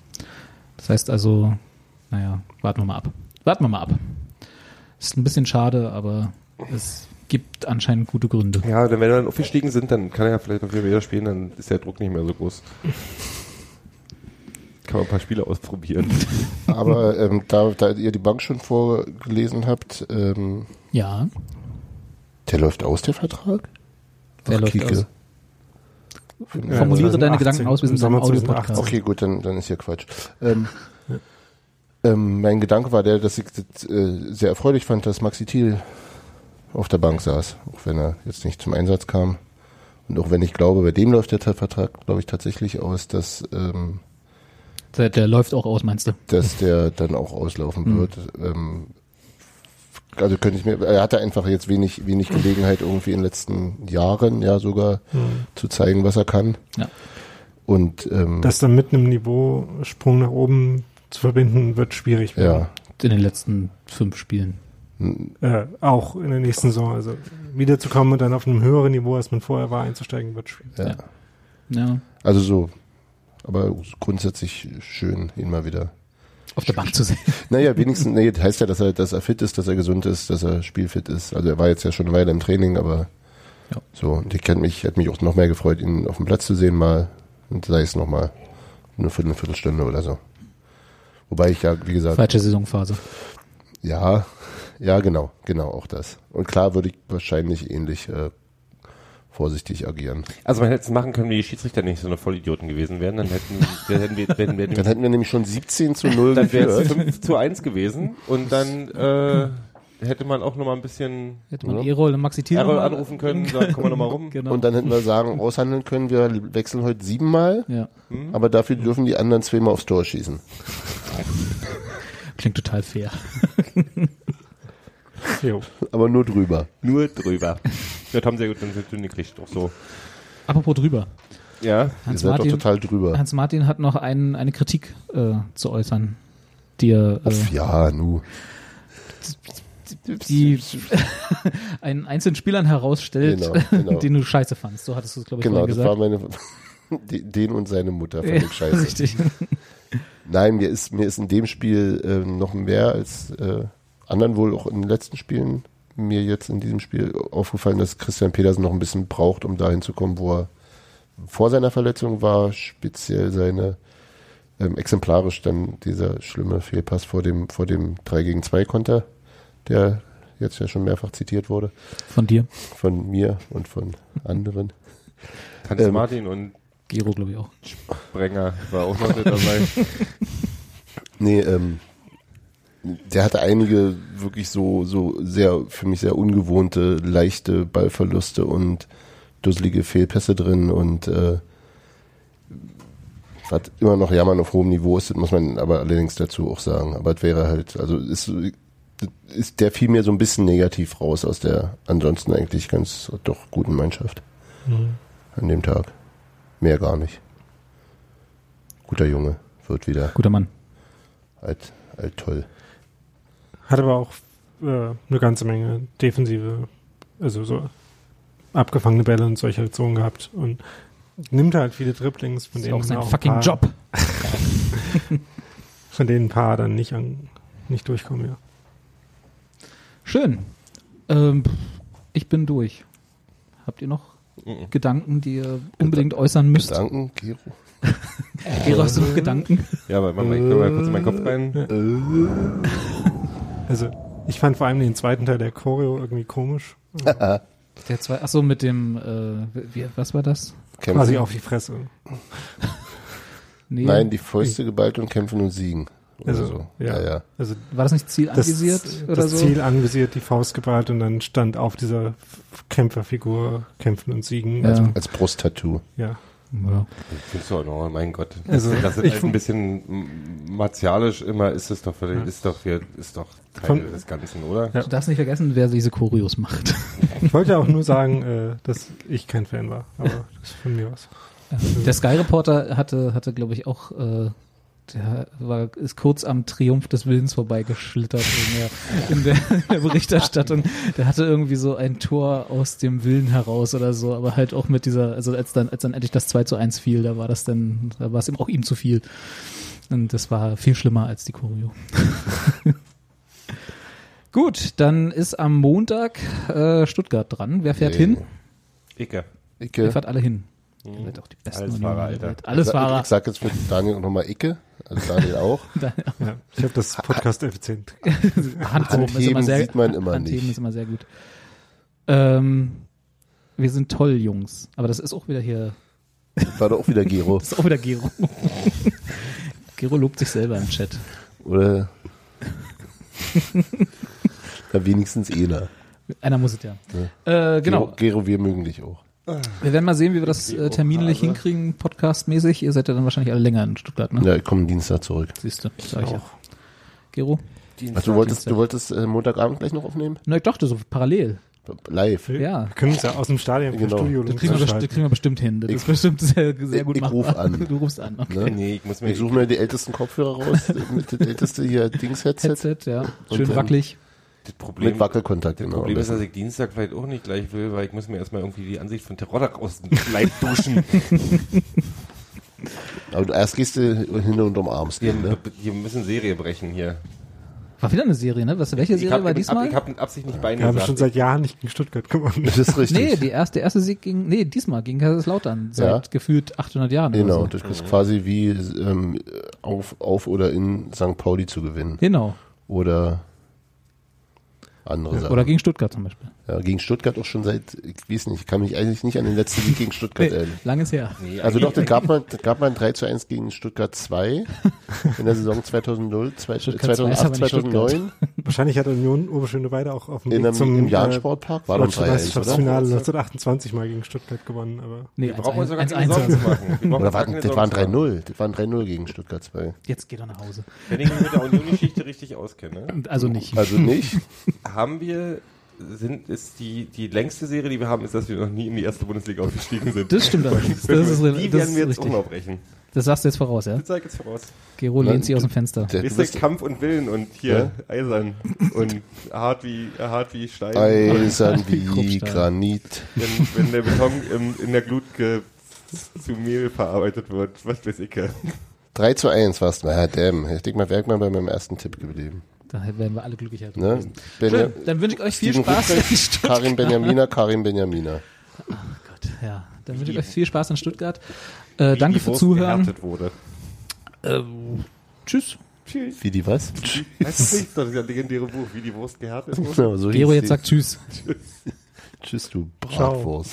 Speaker 1: Das heißt also, naja, warten wir mal ab. Warten wir mal ab. Ist ein bisschen schade, aber es gibt anscheinend gute Gründe.
Speaker 2: ja, denn wenn wir dann aufgestiegen sind, dann kann er ja vielleicht noch wieder spielen, dann ist der Druck nicht mehr so groß. Kann man ein paar Spiele ausprobieren. *laughs*
Speaker 3: Aber ähm, da, da ihr die Bank schon vorgelesen habt, ähm,
Speaker 1: Ja,
Speaker 3: der läuft aus, der Vertrag?
Speaker 1: der
Speaker 3: Ach,
Speaker 1: läuft
Speaker 3: Kike.
Speaker 1: aus.
Speaker 4: Ja,
Speaker 1: Formuliere deine
Speaker 4: 2018,
Speaker 1: Gedanken aus, wir sind
Speaker 4: im
Speaker 1: Audio-Podcast.
Speaker 4: 2018.
Speaker 3: Okay, gut, dann, dann ist hier Quatsch. Ähm, *laughs* ähm, mein Gedanke war der, dass ich das, äh, sehr erfreulich fand, dass Maxi Thiel auf der Bank saß, auch wenn er jetzt nicht zum Einsatz kam. Und auch wenn ich glaube, bei dem läuft der Vertrag, glaube ich, tatsächlich aus, dass, ähm,
Speaker 1: Der, der läuft auch aus, meinst du?
Speaker 3: dass der dann auch auslaufen
Speaker 1: Mhm.
Speaker 3: wird. Ähm, also könnte ich mir, er hatte einfach jetzt wenig, wenig Gelegenheit irgendwie in den letzten Jahren ja sogar zu zeigen, was er kann.
Speaker 1: Ja.
Speaker 3: Und ähm,
Speaker 4: das dann mit einem Niveausprung nach oben zu verbinden, wird schwierig.
Speaker 3: ja,
Speaker 1: In den letzten fünf Spielen.
Speaker 4: Äh, auch in der nächsten Saison. Also wiederzukommen und dann auf einem höheren Niveau, als man vorher war, einzusteigen, wird schwierig.
Speaker 3: ja.
Speaker 1: Ja.
Speaker 3: Also so, aber grundsätzlich schön, ihn mal wieder.
Speaker 1: auf der Bank zu sehen. *laughs*
Speaker 3: Naja, wenigstens, nee, das heißt ja, dass er, dass er fit ist, dass er gesund ist, dass er spielfit ist. Also er war jetzt ja schon eine Weile im Training, aber
Speaker 1: Ja.
Speaker 3: so, und ich hätte mich, hätte mich auch noch mehr gefreut, ihn auf dem Platz zu sehen mal, und sei es noch mal nur für eine Viertelstunde oder so. Wobei ich ja, wie gesagt,
Speaker 1: Falsche Saisonphase.
Speaker 3: ja, ja, genau, genau, auch das. Und klar würde ich wahrscheinlich ähnlich äh, vorsichtig agieren.
Speaker 2: Also man hätte es machen können, wie die Schiedsrichter nicht so eine Vollidioten gewesen wären, dann hätten, dann hätten wir, wenn wir
Speaker 3: Dann hätten wir nämlich schon 17 zu 0
Speaker 2: dann wäre es
Speaker 3: geführt.
Speaker 2: 5 zu 1 gewesen und dann äh, hätte man auch noch mal ein bisschen
Speaker 1: Hätte man
Speaker 3: Ja.
Speaker 1: Erol und Maxi Thiel mal-
Speaker 2: anrufen können, *laughs* sagen, komm mal noch mal rum.
Speaker 1: Genau.
Speaker 3: Und dann hätten wir sagen, *laughs* aushandeln können, wir wechseln heute siebenmal,
Speaker 1: ja.
Speaker 3: aber dafür dürfen die anderen zweimal aufs Tor schießen. *laughs*
Speaker 1: Klingt total fair.
Speaker 4: Jo.
Speaker 3: Aber nur drüber.
Speaker 2: Nur drüber. Das haben sie ja gut dann hingekriegt, doch so.
Speaker 1: Apropos drüber.
Speaker 2: Ja,
Speaker 3: Ihr
Speaker 1: Hans
Speaker 3: seid doch
Speaker 1: Martin,
Speaker 3: total drüber.
Speaker 1: Hans Martin hat noch ein, eine Kritik äh, zu äußern, die er, äh,
Speaker 3: Uff, ja, nu.
Speaker 1: Die *laughs* einen einzelnen Spielern herausstellt,
Speaker 3: Genau, genau. *laughs*
Speaker 1: den du scheiße fandst. So hattest du es, glaube ich,
Speaker 3: Genau,
Speaker 1: vorhin
Speaker 3: das war
Speaker 1: gesagt.
Speaker 3: meine, *laughs* de- den und seine Mutter fand
Speaker 1: Ja,
Speaker 3: ich scheiße.
Speaker 1: Richtig.
Speaker 3: Nein, mir ist, mir ist in dem Spiel äh, noch mehr als äh, anderen wohl auch in den letzten Spielen mir jetzt in diesem Spiel aufgefallen, dass Christian Pedersen noch ein bisschen braucht, um dahin zu kommen, wo er vor seiner Verletzung war, speziell seine ähm, exemplarisch dann dieser schlimme Fehlpass vor dem, vor dem 3 gegen 2 Konter, der jetzt ja schon mehrfach zitiert wurde,
Speaker 1: Von dir,
Speaker 3: von mir und von anderen. *laughs*
Speaker 2: Hans
Speaker 3: Ähm,
Speaker 2: Martin und
Speaker 1: Gero, glaube ich auch.
Speaker 2: Brenger war auch noch mit dabei. *laughs*
Speaker 3: Nee, ähm, der hatte einige wirklich so, so sehr, für mich sehr ungewohnte, leichte Ballverluste und dusselige Fehlpässe drin und äh, was immer noch Jammern auf hohem Niveau ist, das muss man aber allerdings dazu auch sagen. Aber es wäre halt, also ist, ist der fiel mir so ein bisschen negativ raus aus der ansonsten eigentlich ganz doch guten Mannschaft an dem Tag. Mehr gar nicht. Guter Junge, wird wieder
Speaker 1: Guter Mann.
Speaker 3: alt, alt toll.
Speaker 4: Hat aber auch äh, eine ganze Menge defensive, also so abgefangene Bälle und solche Aktionen gehabt und nimmt halt viele Dribblings, von
Speaker 1: Das ist
Speaker 4: denen
Speaker 1: auch sein
Speaker 4: auch
Speaker 1: fucking
Speaker 4: paar,
Speaker 1: Job. *laughs*
Speaker 4: von denen ein paar dann nicht an, nicht durchkommen, ja.
Speaker 1: Schön. Ähm, ich bin durch. Habt ihr noch
Speaker 2: Mhm.
Speaker 1: Gedanken, die ihr unbedingt äußern müsst?
Speaker 3: Gedanken, Gero. *laughs*
Speaker 1: Gero, hast du noch Gedanken?
Speaker 2: Ja, aber Mama, ich kann mal kurz in meinen Kopf rein. *laughs*
Speaker 4: Also ich fand vor allem den zweiten Teil der Choreo irgendwie komisch. *laughs*
Speaker 1: Der zwei, ach so, mit dem, äh, wie, was war das?
Speaker 3: Kämpfen.
Speaker 4: Quasi auf die Fresse.
Speaker 1: Nee,
Speaker 3: Nein, die Fäuste geballt und kämpfen und siegen. Oder
Speaker 4: Also,
Speaker 3: so.
Speaker 4: ja.
Speaker 3: ja, ja.
Speaker 4: Also
Speaker 1: war das nicht Ziel
Speaker 4: das,
Speaker 1: anvisiert oder
Speaker 4: das
Speaker 1: so?
Speaker 4: Ziel anvisiert, die Faust geballt und dann stand auf dieser Kämpferfigur kämpfen und siegen.
Speaker 1: Ja.
Speaker 4: Also,
Speaker 3: Als Brusttattoo.
Speaker 4: ja.
Speaker 1: Ja.
Speaker 2: Findest du auch noch, mein Gott.
Speaker 4: Also,
Speaker 2: das ist
Speaker 4: ich
Speaker 2: halt ein bisschen martialisch immer, ist es doch, völlig-
Speaker 4: Ja.
Speaker 2: ist doch, ist doch Teil
Speaker 4: Von-
Speaker 2: des Ganzen, oder?
Speaker 4: Ja.
Speaker 1: Du darfst nicht vergessen, wer diese Choreos macht. *laughs*
Speaker 4: Ich wollte auch nur sagen, äh, dass ich kein Fan war, aber das ist von mir aus.
Speaker 1: Der Sky Reporter hatte, hatte glaube ich auch, äh, der war, ist kurz am Triumph des Willens vorbeigeschlittert in der, in der, in der Berichterstattung. Der hatte irgendwie so ein Tor aus dem Willen heraus oder so, aber halt auch mit dieser, also als dann, als dann endlich das 2 zu 1 fiel, da war das dann, da war es ihm auch ihm zu viel. Und das war viel schlimmer als die Choreo. *laughs* Gut, dann ist am Montag äh, Stuttgart dran. Wer fährt
Speaker 3: Nee.
Speaker 1: hin?
Speaker 2: Icke.
Speaker 3: Icke.
Speaker 1: Ihr fahrt alle hin. Ihr seid auch die besten
Speaker 2: Alles Fahrer, Alter.
Speaker 1: Welt. Alles
Speaker 3: Ich sag-
Speaker 1: Fahrer.
Speaker 3: Ich sag jetzt für Daniel nochmal Icke. Also Daniel auch. *laughs*
Speaker 4: Ja, ich habe das Podcast effizient. *laughs*
Speaker 1: Handheben ist immer sehr,
Speaker 3: sieht man immer
Speaker 1: Handheben
Speaker 3: nicht.
Speaker 1: ist immer sehr gut. Ähm, wir sind toll, Jungs. Aber das ist auch wieder hier,
Speaker 3: War doch auch wieder Gero. *laughs*
Speaker 1: das ist auch wieder Gero. Gero lobt sich selber im Chat.
Speaker 3: Oder da wenigstens einer.
Speaker 1: Einer muss es ja. Äh, genau.
Speaker 3: Gero, Gero, wir mögen dich auch.
Speaker 1: Wir werden mal sehen, wie wir das äh, terminlich hinkriegen, podcastmäßig. Ihr seid ja dann wahrscheinlich alle länger in Stuttgart, ne?
Speaker 3: Ja, ich komme Dienstag zurück.
Speaker 1: Siehst du, sag ich ja. Gero?
Speaker 3: Ach, du wolltest, du wolltest äh, Montagabend gleich noch aufnehmen?
Speaker 1: Na, ich dachte so parallel.
Speaker 3: Live.
Speaker 4: Wir
Speaker 1: Ja.
Speaker 4: können uns ja aus dem Stadion
Speaker 3: Genau.
Speaker 4: Studio
Speaker 1: Das kriegen, wir, das kriegen wir bestimmt hin. Das
Speaker 3: Ich-
Speaker 1: ist bestimmt sehr, sehr gut
Speaker 3: ich
Speaker 1: machbar.
Speaker 3: ruf an. *laughs*
Speaker 1: Du rufst an, okay.
Speaker 3: Ne?
Speaker 2: Nee, ich muss mir,
Speaker 3: Ich suche mir die ältesten Kopfhörer raus, *laughs* mit das älteste hier Dings-Headset
Speaker 1: Headset, ja. Schön wackelig.
Speaker 2: Das Problem,
Speaker 3: mit Wackelkontakt.
Speaker 2: das
Speaker 3: genau,
Speaker 2: Problem ist, dass ich Dienstag vielleicht auch nicht gleich will, weil ich muss mir erstmal irgendwie die Ansicht von Terror aus dem Leib duschen. *laughs*
Speaker 3: Aber du erst gehst du hin und umarmst
Speaker 2: Wir,
Speaker 3: ihn, ne?
Speaker 2: wir müssen Serie brechen hier.
Speaker 1: War wieder eine Serie, ne? Was, welche
Speaker 2: Ich
Speaker 1: Serie
Speaker 2: habe
Speaker 1: war
Speaker 2: mit,
Speaker 1: diesmal?
Speaker 2: Ab, ich hab mit Absicht nicht Beine
Speaker 4: Wir haben schon seit Jahren nicht gegen Stuttgart gewonnen.
Speaker 3: Das ist richtig.
Speaker 1: nee, die erste, der erste Sieg ging, nee, diesmal gegen Kaiserslautern. Seit
Speaker 3: Ja.
Speaker 1: gefühlt 800 Jahren.
Speaker 3: Genau,
Speaker 1: so.
Speaker 3: das ist quasi wie ähm, auf, auf oder in St. Pauli zu gewinnen.
Speaker 1: Genau.
Speaker 3: Oder andere Sachen.
Speaker 1: Oder gegen Stuttgart zum Beispiel.
Speaker 3: ja, gegen Stuttgart auch schon seit, ich weiß nicht, ich kann mich eigentlich nicht an den letzten Sieg gegen Stuttgart *laughs*
Speaker 1: Nee,
Speaker 3: erinnern.
Speaker 1: lang ist her.
Speaker 2: Nee,
Speaker 3: Also doch,
Speaker 2: eigentlich-
Speaker 3: gab mal, das gab mal ein 3 zu 1 gegen Stuttgart 2 *laughs* in der Saison 2000, zwei-
Speaker 1: Stuttgart 2 ist aber
Speaker 3: 2008,
Speaker 1: nicht
Speaker 3: 2009 *laughs*
Speaker 4: Wahrscheinlich hat Union Oberschöneweide auch auf dem
Speaker 3: in
Speaker 4: Weg
Speaker 3: einem,
Speaker 4: zum
Speaker 3: im
Speaker 4: äh,
Speaker 3: Jahn-Sportpark. War doch ein 3 1 oder?
Speaker 4: Meisterschaftsfinale 1928 mal gegen Stuttgart gewonnen, aber
Speaker 1: Nee,
Speaker 2: Wir brauchen uns
Speaker 1: 1-1
Speaker 2: sogar keine Sorgen zu machen.
Speaker 3: Oder war, das waren
Speaker 2: Sorgen zu machen.
Speaker 3: 3-0. Das waren 3-0 gegen Stuttgart 2.
Speaker 1: Jetzt geht er nach Hause.
Speaker 2: Wenn ich mich mit der Union-Geschichte richtig auskenne, *laughs*
Speaker 1: Also nicht.
Speaker 3: Also nicht.
Speaker 2: haben wir, sind, ist die, die längste Serie, die wir haben, ist, dass wir noch nie in die erste Bundesliga aufgestiegen sind.
Speaker 1: Das stimmt allerdings. *laughs* Das ist,
Speaker 2: die
Speaker 1: das
Speaker 2: werden wir jetzt
Speaker 1: richtig.
Speaker 2: umaufbrechen.
Speaker 1: Das sagst du jetzt voraus, ja?
Speaker 2: Das ich jetzt voraus.
Speaker 1: Gero
Speaker 3: Nein,
Speaker 1: lehnt sich aus dem
Speaker 3: du-
Speaker 1: Fenster.
Speaker 3: Der, du bist
Speaker 2: Kampf und Willen und hier eisern und hart wie, hart wie Stein.
Speaker 3: eisern *laughs* wie
Speaker 1: Kruppstahl.
Speaker 3: Granit.
Speaker 2: Wenn, wenn der Beton im, in der Glut ge, zu Mehl verarbeitet wird, was weiß ich.
Speaker 3: 3 zu 1 war's. Na, damn. Ich denke mal, wäre ich mal bei meinem ersten Tipp geblieben.
Speaker 1: Da werden wir alle glücklicher.
Speaker 3: Ne? Benja
Speaker 1: Schön. Dann wünsche ich euch viel
Speaker 3: Steven
Speaker 1: Spaß in Stuttgart.
Speaker 3: Karim Benjamina, Karim Benjamina.
Speaker 1: Gott, ja. Dann wünsche ich euch viel Spaß in Stuttgart. Äh, danke
Speaker 2: die
Speaker 1: für
Speaker 2: Wurst
Speaker 1: Zuhören. Äh, tschüss.
Speaker 2: Tschüss.
Speaker 3: Wie die was?
Speaker 2: Weißt du nicht? Das ist ein legendäre Buch, wie die Wurst gehärtet wurde.
Speaker 3: Genau, so
Speaker 1: Gero jetzt sagt Tschüss.
Speaker 3: Tschüss, du
Speaker 4: Ciao.